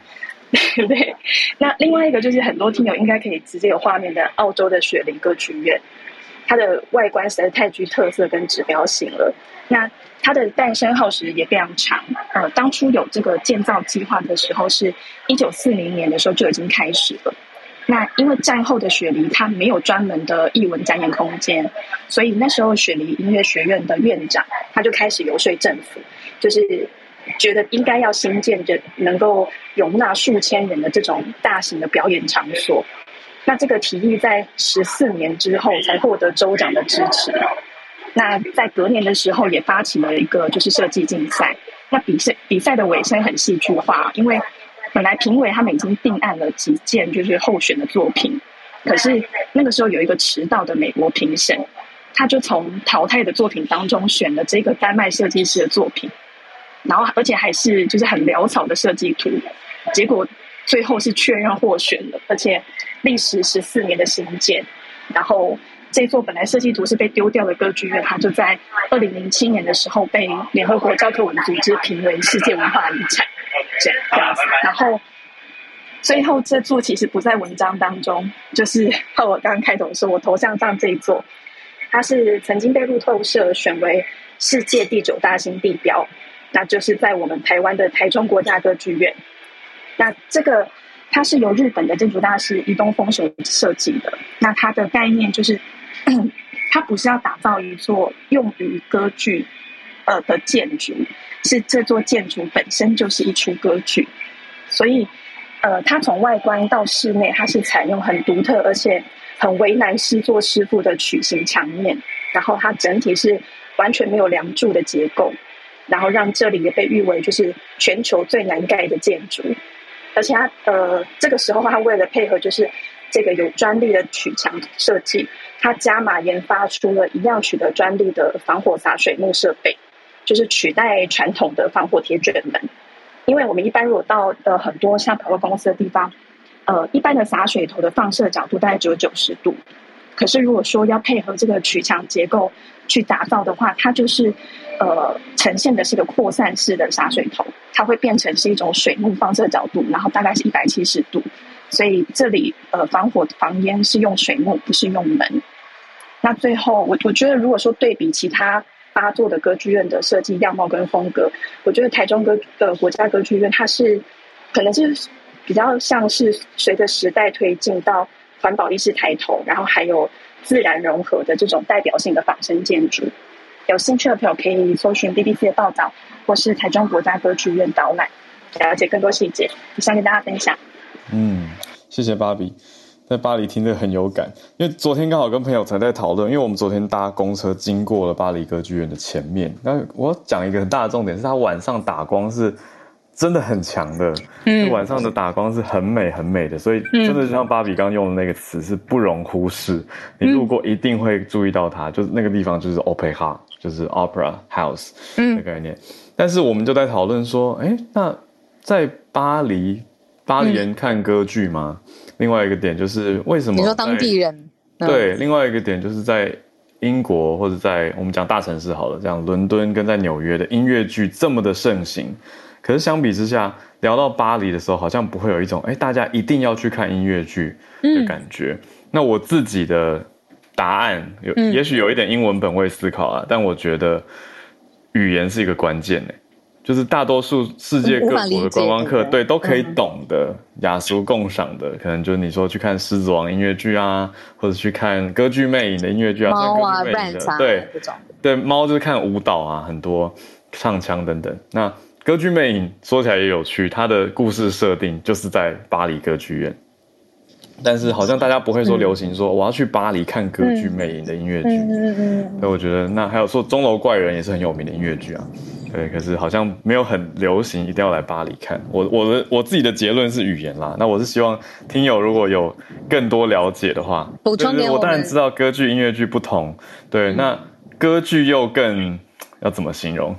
对，那另外一个就是很多听友应该可以直接有画面的澳洲的雪梨歌剧院，它的外观实在太具特色跟指标性了。那它的诞生耗时也非常长。呃，当初有这个建造计划的时候，是一九四零年的时候就已经开始了。那因为战后的雪梨，它没有专门的艺文展演空间，所以那时候雪梨音乐学院的院长他就开始游说政府，就是觉得应该要新建着能够容纳数千人的这种大型的表演场所。那这个提议在十四年之后才获得州长的支持。那在隔年的时候也发起了一个就是设计竞赛。那比赛比赛的尾声很戏剧化，因为。本来评委他们已经定案了几件就是候选的作品，可是那个时候有一个迟到的美国评审，他就从淘汰的作品当中选了这个丹麦设计师的作品，然后而且还是就是很潦草的设计图，结果最后是确认获选了，而且历时十四年的新建，然后这座本来设计图是被丢掉的歌剧院，它就在二零零七年的时候被联合国教科文组织评为世界文化遗产。这样子，然后最后这座其实不在文章当中，就是和 我刚刚开头说，我头像上这一座，它是曾经被路透社选为世界第九大新地标，那就是在我们台湾的台中国家歌剧院。那这个它是由日本的建筑大师伊东丰雄设计的。那它的概念就是，它不是要打造一座用于歌剧呃的建筑，是这座建筑本身就是一出歌剧。所以，呃，它从外观到室内，它是采用很独特而且很为难施作师傅的曲形墙面，然后它整体是完全没有梁柱的结构，然后让这里也被誉为就是全球最难盖的建筑。而且它呃，这个时候它为了配合就是这个有专利的曲墙设计，它加码研发出了一样取得专利的防火洒水幕设备，就是取代传统的防火铁卷门。因为我们一般如果到呃很多像百货公司的地方，呃，一般的洒水头的放射角度大概只有九十度，可是如果说要配合这个曲墙结构去打造的话，它就是呃呈现的是个扩散式的洒水头。它会变成是一种水幕放射角度，然后大概是一百七十度，所以这里呃防火防烟是用水幕，不是用门。那最后我我觉得，如果说对比其他八座的歌剧院的设计样貌跟风格，我觉得台中歌的国家歌剧院它是可能是比较像是随着时代推进到环保意识抬头，然后还有自然融合的这种代表性的仿生建筑。有兴趣的朋友可以搜寻 BBC 的报道，或是台中国家歌剧院导览，了解更多细节。想跟大家分享。
嗯，谢谢芭比，在巴黎听得很有感，因为昨天刚好跟朋友才在讨论，因为我们昨天搭公车经过了巴黎歌剧院的前面。那我讲一个很大的重点是，它晚上打光是真的很强的，嗯，晚上的打光是很美很美的，所以真的就像芭比刚用的那个词是不容忽视，你路过一定会注意到它，就是那个地方就是 Opéra。就是 Opera House 的概念，嗯、但是我们就在讨论说，哎、欸，那在巴黎，巴黎人看歌剧吗？嗯、另外一个点就是为什么？
你说当地人？
对，另外一个点就是在英国或者在我们讲大城市好了，这样伦敦跟在纽约的音乐剧这么的盛行，可是相比之下，聊到巴黎的时候，好像不会有一种哎、欸，大家一定要去看音乐剧的感觉。嗯、那我自己的。答案有，也许有一点英文本位思考啊，嗯、但我觉得语言是一个关键呢，就是大多数世界各国的观光客对都可以懂的，雅俗共赏的，可能就是你说去看《狮子王》音乐剧啊，或者去看《歌剧魅影》的音乐剧啊，猫啊、对，对，猫就是看舞蹈啊，很多唱腔等等。那《歌剧魅影》说起来也有趣，它的故事设定就是在巴黎歌剧院。但是好像大家不会说流行说我要去巴黎看歌剧魅影的音乐剧，嗯嗯嗯，所以我觉得那还有说钟楼怪人也是很有名的音乐剧啊，对，可是好像没有很流行一定要来巴黎看。我我的我自己的结论是语言啦，那我是希望听友如果有更多了解的话，补充给我。我当然知道歌剧音乐剧不同，对，那歌剧又更要怎么形容？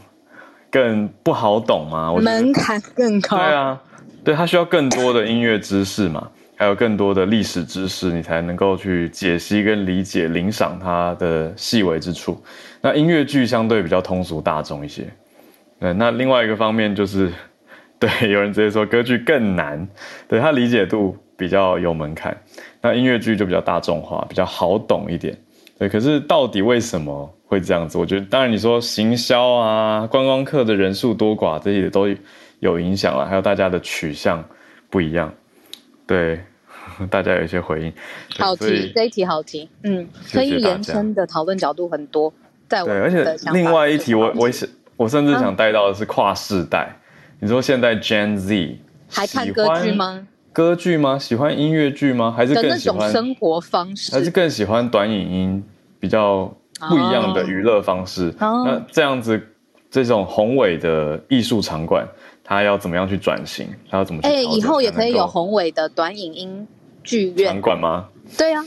更不好懂吗？我
门槛更高。
对啊，对，它需要更多的音乐知识嘛。还有更多的历史知识，你才能够去解析跟理解、领赏它的细微之处。那音乐剧相对比较通俗大众一些。对，那另外一个方面就是，对，有人直接说歌剧更难，对，它理解度比较有门槛。那音乐剧就比较大众化，比较好懂一点。对，可是到底为什么会这样子？我觉得，当然你说行销啊、观光客的人数多寡这些都有影响了，还有大家的取向不一样。对，大家有一些回应。
好题，这一题好题，嗯，可以延伸的讨论角度很多。在我对，而且
另外一题我，我我我甚至想带到的是跨世代。啊、你说现在 Gen Z
还看歌剧吗？
歌剧吗？喜欢音乐剧吗？还是更喜欢
生活方式？
还是更喜欢短影音比较不一样的娱乐方式？哦、那这样子，这种宏伟的艺术场馆。它要怎么样去转型？它要怎么去？哎、欸，
以后也可以有宏伟的短影音剧院
场馆吗？
对啊，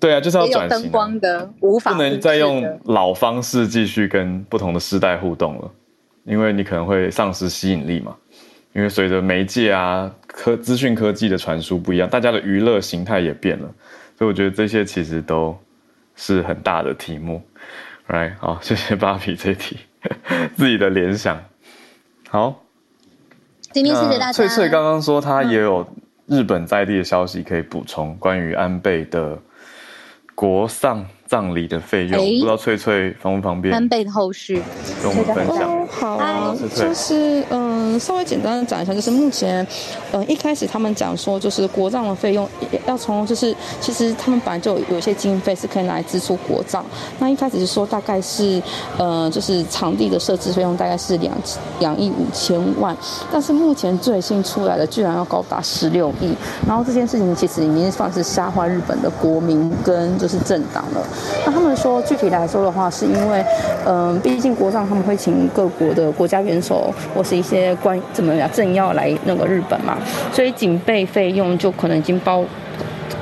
对啊，就是要转型、啊。
灯光的，无法
不能再用老方式继续跟不同的世代互动了，因为你可能会丧失吸引力嘛。因为随着媒介啊、科资讯科技的传输不一样，大家的娱乐形态也变了，所以我觉得这些其实都是很大的题目。Right，，好，谢谢芭比这题 自己的联想，好。
今天谢谢大家。
翠翠刚刚说她也有日本在地的消息可以补充，关于安倍的国丧葬礼的费用，不知道翠翠方不方便
安倍的后续。
跟我们分享？
哦、好啊，就是嗯，稍微简单的讲一下，就是目前嗯一开始他们讲说，就是国葬的费用要从就是其实他们本来就有一些经费是可以拿来支出国葬，那一开始是说大概是呃就是场地的设置费用大概是两两亿五千万，但是目前最新出来的居然要高达十六亿，然后这件事情其实已经算是吓坏日本的国民跟就是政党了。那他们说，具体来说的话，是因为，嗯、毕竟国葬他们会请各国的国家元首或是一些关怎么样政要来那个日本嘛，所以警备费用就可能已经包。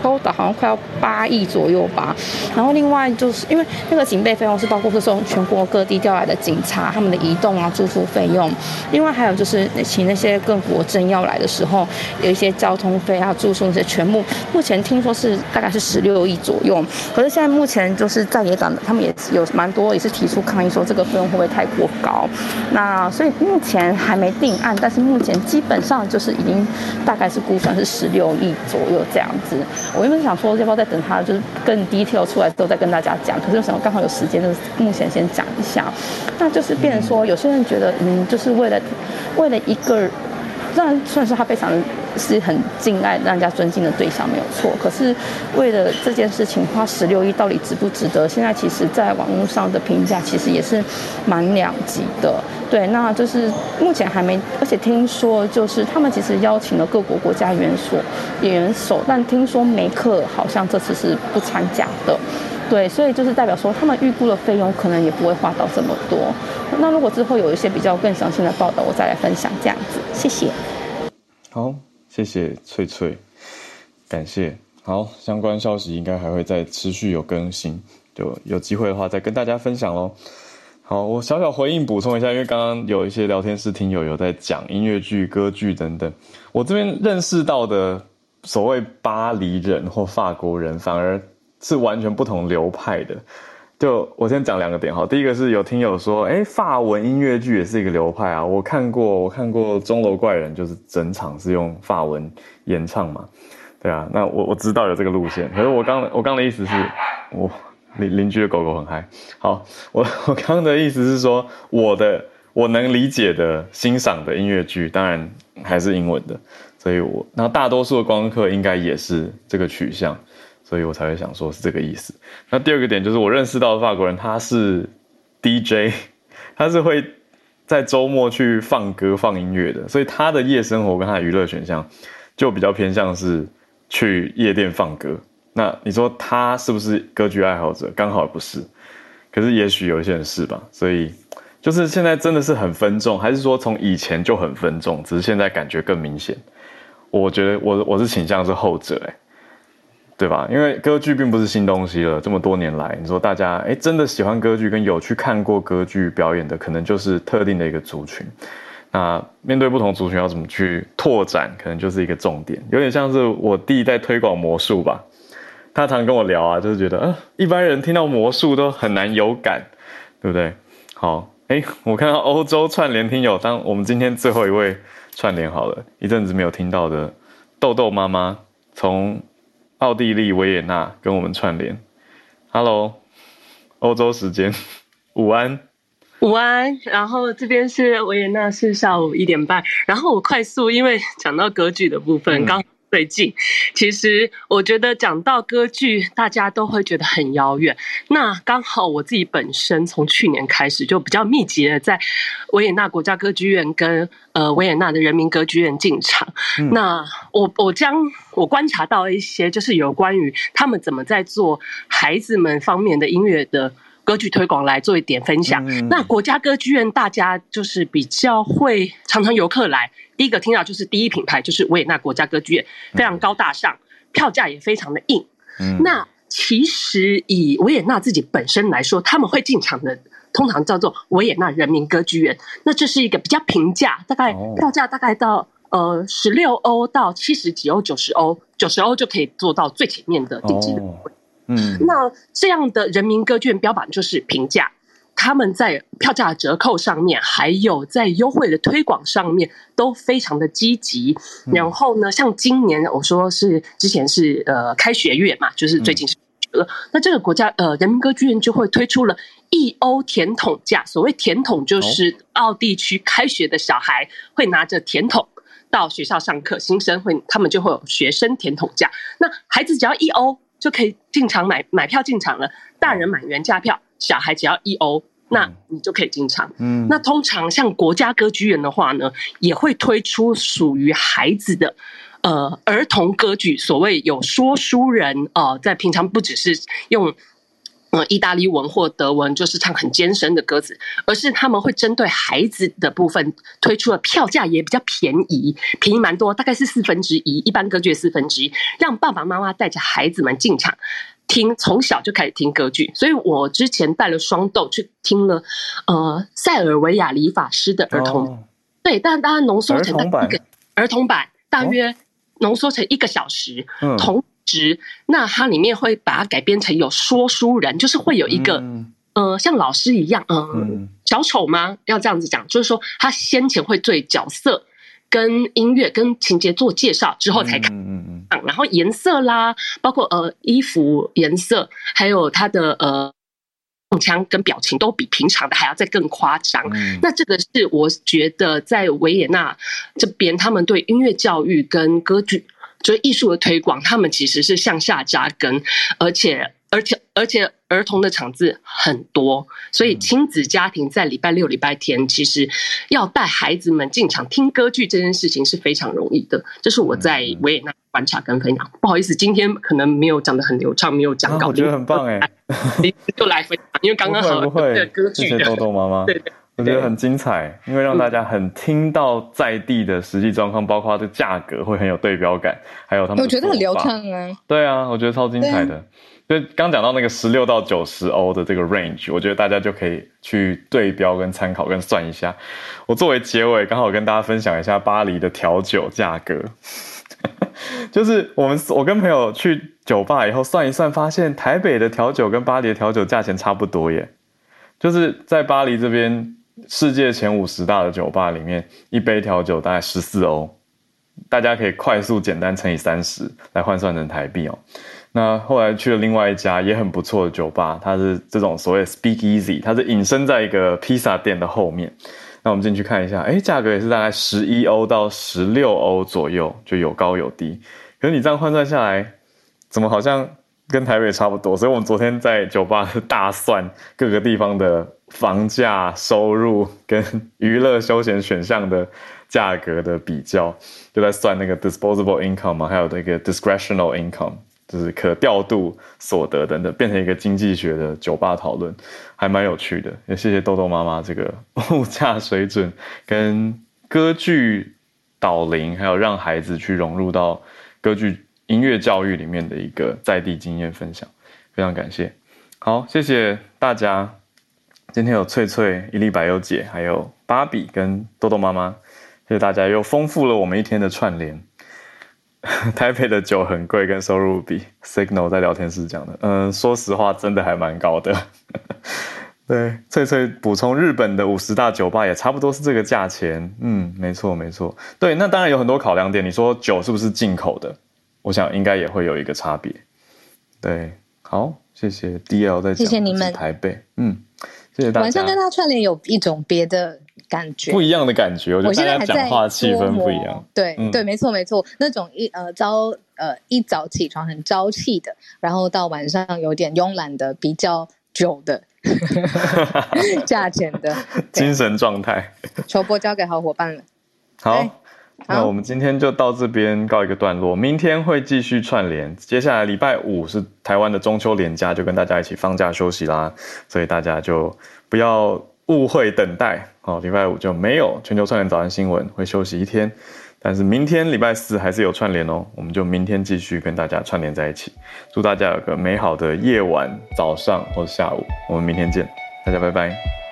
高达好像快要八亿左右吧，然后另外就是因为那个警备费用是包括是从全国各地调来的警察，他们的移动啊、住宿费用，另外还有就是请那些各国政要来的时候，有一些交通费啊、住宿那些全部，目前听说是大概是十六亿左右。可是现在目前就是在野党他们也有蛮多也是提出抗议说这个费用会不会太过高？那所以目前还没定案，但是目前基本上就是已经大概是估算是十六亿左右这样子。我原本想说，要不要再等他就是更 detail 出来之后再跟大家讲？可是我想刚好有时间，就是目前先讲一下。那就是变成说，有些人觉得，嗯，就是为了为了一个，虽然虽然说他非常是很敬爱、让人家尊敬的对象没有错，可是为了这件事情花十六亿，到底值不值得？现在其实在网络上的评价其实也是蛮两极的。对，那就是目前还没，而且听说就是他们其实邀请了各国国家元首、元首，但听说梅克好像这次是不参加的。对，所以就是代表说他们预估的费用可能也不会花到这么多。那如果之后有一些比较更详细的报道，我再来分享这样子。谢谢。
好，谢谢翠翠，感谢。好，相关消息应该还会再持续有更新，就有机会的话再跟大家分享喽。好，我小小回应补充一下，因为刚刚有一些聊天室听友有在讲音乐剧、歌剧等等，我这边认识到的所谓巴黎人或法国人，反而是完全不同流派的。就我先讲两个点哈，第一个是有听友说，诶，法文音乐剧也是一个流派啊，我看过，我看过钟楼怪人，就是整场是用法文演唱嘛，对啊，那我我知道有这个路线，可是我刚我刚的意思是，我。邻邻居的狗狗很嗨。好，我我刚的意思是说，我的我能理解的欣赏的音乐剧，当然还是英文的，所以我那大多数的光客应该也是这个取向，所以我才会想说是这个意思。那第二个点就是我认识到的法国人，他是 DJ，他是会在周末去放歌放音乐的，所以他的夜生活跟他的娱乐选项就比较偏向是去夜店放歌。那你说他是不是歌剧爱好者？刚好不是，可是也许有一些人是吧。所以就是现在真的是很分众，还是说从以前就很分众，只是现在感觉更明显？我觉得我我是倾向是后者，哎，对吧？因为歌剧并不是新东西了，这么多年来，你说大家哎真的喜欢歌剧跟有去看过歌剧表演的，可能就是特定的一个族群。那面对不同族群要怎么去拓展，可能就是一个重点，有点像是我弟在推广魔术吧。他常跟我聊啊，就是觉得，呃，一般人听到魔术都很难有感，对不对？好，哎，我看到欧洲串联听友，当我们今天最后一位串联好了，一阵子没有听到的豆豆妈妈从奥地利维也纳跟我们串联，Hello，欧洲时间 午安，
午安，然后这边是维也纳是下午一点半，然后我快速，因为讲到格局的部分，刚、嗯。最近，其实我觉得讲到歌剧，大家都会觉得很遥远。那刚好我自己本身从去年开始就比较密集的在维也纳国家歌剧院跟呃维也纳的人民歌剧院进场。嗯、那我我将我观察到一些，就是有关于他们怎么在做孩子们方面的音乐的歌剧推广来做一点分享。嗯、那国家歌剧院大家就是比较会常常游客来。第一个听到就是第一品牌，就是维也纳国家歌剧院，非常高大上，票价也非常的硬。嗯，那其实以维也纳自己本身来说，他们会进场的通常叫做维也纳人民歌剧院。那这是一个比较平价，大概票价大概到呃十六欧到七十几欧、九十欧，九十欧就可以坐到最前面的顶级的位。嗯，那这样的人民歌剧院标榜就是平价。他们在票价折扣上面，还有在优惠的推广上面，都非常的积极。然后呢，像今年我说是之前是呃开学月嘛，就是最近是了。那这个国家呃人民歌剧院就会推出了一欧甜筒价，所谓甜筒就是奥地区开学的小孩会拿着甜筒到学校上课，新生会他们就会有学生甜筒价。那孩子只要一欧就可以进场买买票进场了，大人买原价票，小孩只要一欧。那你就可以进场。嗯，那通常像国家歌剧院的话呢，也会推出属于孩子的呃儿童歌剧，所谓有说书人呃，在平常不只是用呃意大利文或德文，就是唱很艰深的歌词，而是他们会针对孩子的部分推出了票价也比较便宜，便宜蛮多，大概是四分之一，一般歌剧的四分之一，让爸爸妈妈带着孩子们进场。听从小就开始听歌剧，所以我之前带了双豆去听了，呃，塞尔维亚理发师的儿童，哦、对，但大家浓缩成一个儿童版，大约浓缩成一个小时，哦、同时，那它里面会把它改编成有说书人，就是会有一个，嗯、呃，像老师一样，呃、嗯，小丑吗？要这样子讲，就是说他先前会对角色。跟音乐、跟情节做介绍之后才看，嗯嗯，然后颜色啦，包括呃衣服颜色，还有他的呃动腔跟表情都比平常的还要再更夸张。嗯、那这个是我觉得在维也纳这边，他们对音乐教育跟歌剧，就是艺术的推广，他们其实是向下扎根，而且。而且而且儿童的场子很多，所以亲子家庭在礼拜六、礼拜天，其实要带孩子们进场听歌剧这件事情是非常容易的。这是我在维也纳观察跟分享。不好意思，今天可能没有讲的很流畅，没有讲稿，我觉得很棒哎，就来分享，因为刚刚好对歌剧的
豆豆妈妈，对对，我觉得很精彩，因为让大家很听到在地的实际状况，包括它的价格会很有对标感，还有他们
我觉得很流畅啊，
对啊，我觉得超精彩的。就刚讲到那个十六到九十欧的这个 range，我觉得大家就可以去对标跟参考跟算一下。我作为结尾，刚好跟大家分享一下巴黎的调酒价格。就是我们我跟朋友去酒吧以后算一算，发现台北的调酒跟巴黎的调酒价钱差不多耶。就是在巴黎这边，世界前五十大的酒吧里面，一杯调酒大概十四欧，大家可以快速简单乘以三十来换算成台币哦。那后来去了另外一家也很不错的酒吧，它是这种所谓 Speak Easy，它是隐身在一个披萨店的后面。那我们进去看一下，哎，价格也是大概十一欧到十六欧左右，就有高有低。可是你这样换算下来，怎么好像跟台北差不多？所以我们昨天在酒吧 大算各个地方的房价、收入跟 娱乐休闲选项的价格的比较，就在算那个 disposable income 嘛，还有那个 discretional income。就是可调度所得等等，变成一个经济学的酒吧讨论，还蛮有趣的。也谢谢豆豆妈妈这个 物价水准跟歌剧导聆，还有让孩子去融入到歌剧音乐教育里面的一个在地经验分享，非常感谢。好，谢谢大家。今天有翠翠、伊丽、白优姐，还有芭比跟豆豆妈妈，谢谢大家又丰富了我们一天的串联。台北的酒很贵，跟收入比。Signal 在聊天室讲的，嗯，说实话，真的还蛮高的。对，翠翠补充，日本的五十大酒吧也差不多是这个价钱。嗯，没错没错。对，那当然有很多考量点。你说酒是不是进口的？我想应该也会有一个差别。对，好，谢谢 DL 在讲。谢谢你们。台北，嗯，谢谢大家。晚上跟他串联有一种别的。感觉不一样的感觉，我觉得大家讲话气氛不一样。对、嗯、对，没错没错，那种一呃朝呃一早起床很朝气的，然后到晚上有点慵懒的，比较久的 价钱的精神状态。球波交给好伙伴了。好，好，那我们今天就到这边告一个段落，明天会继续串联。接下来礼拜五是台湾的中秋连假，就跟大家一起放假休息啦，所以大家就不要。误会等待，哦，礼拜五就没有全球串联早安新闻，会休息一天，但是明天礼拜四还是有串联哦，我们就明天继续跟大家串联在一起，祝大家有个美好的夜晚、早上或下午，我们明天见，大家拜拜。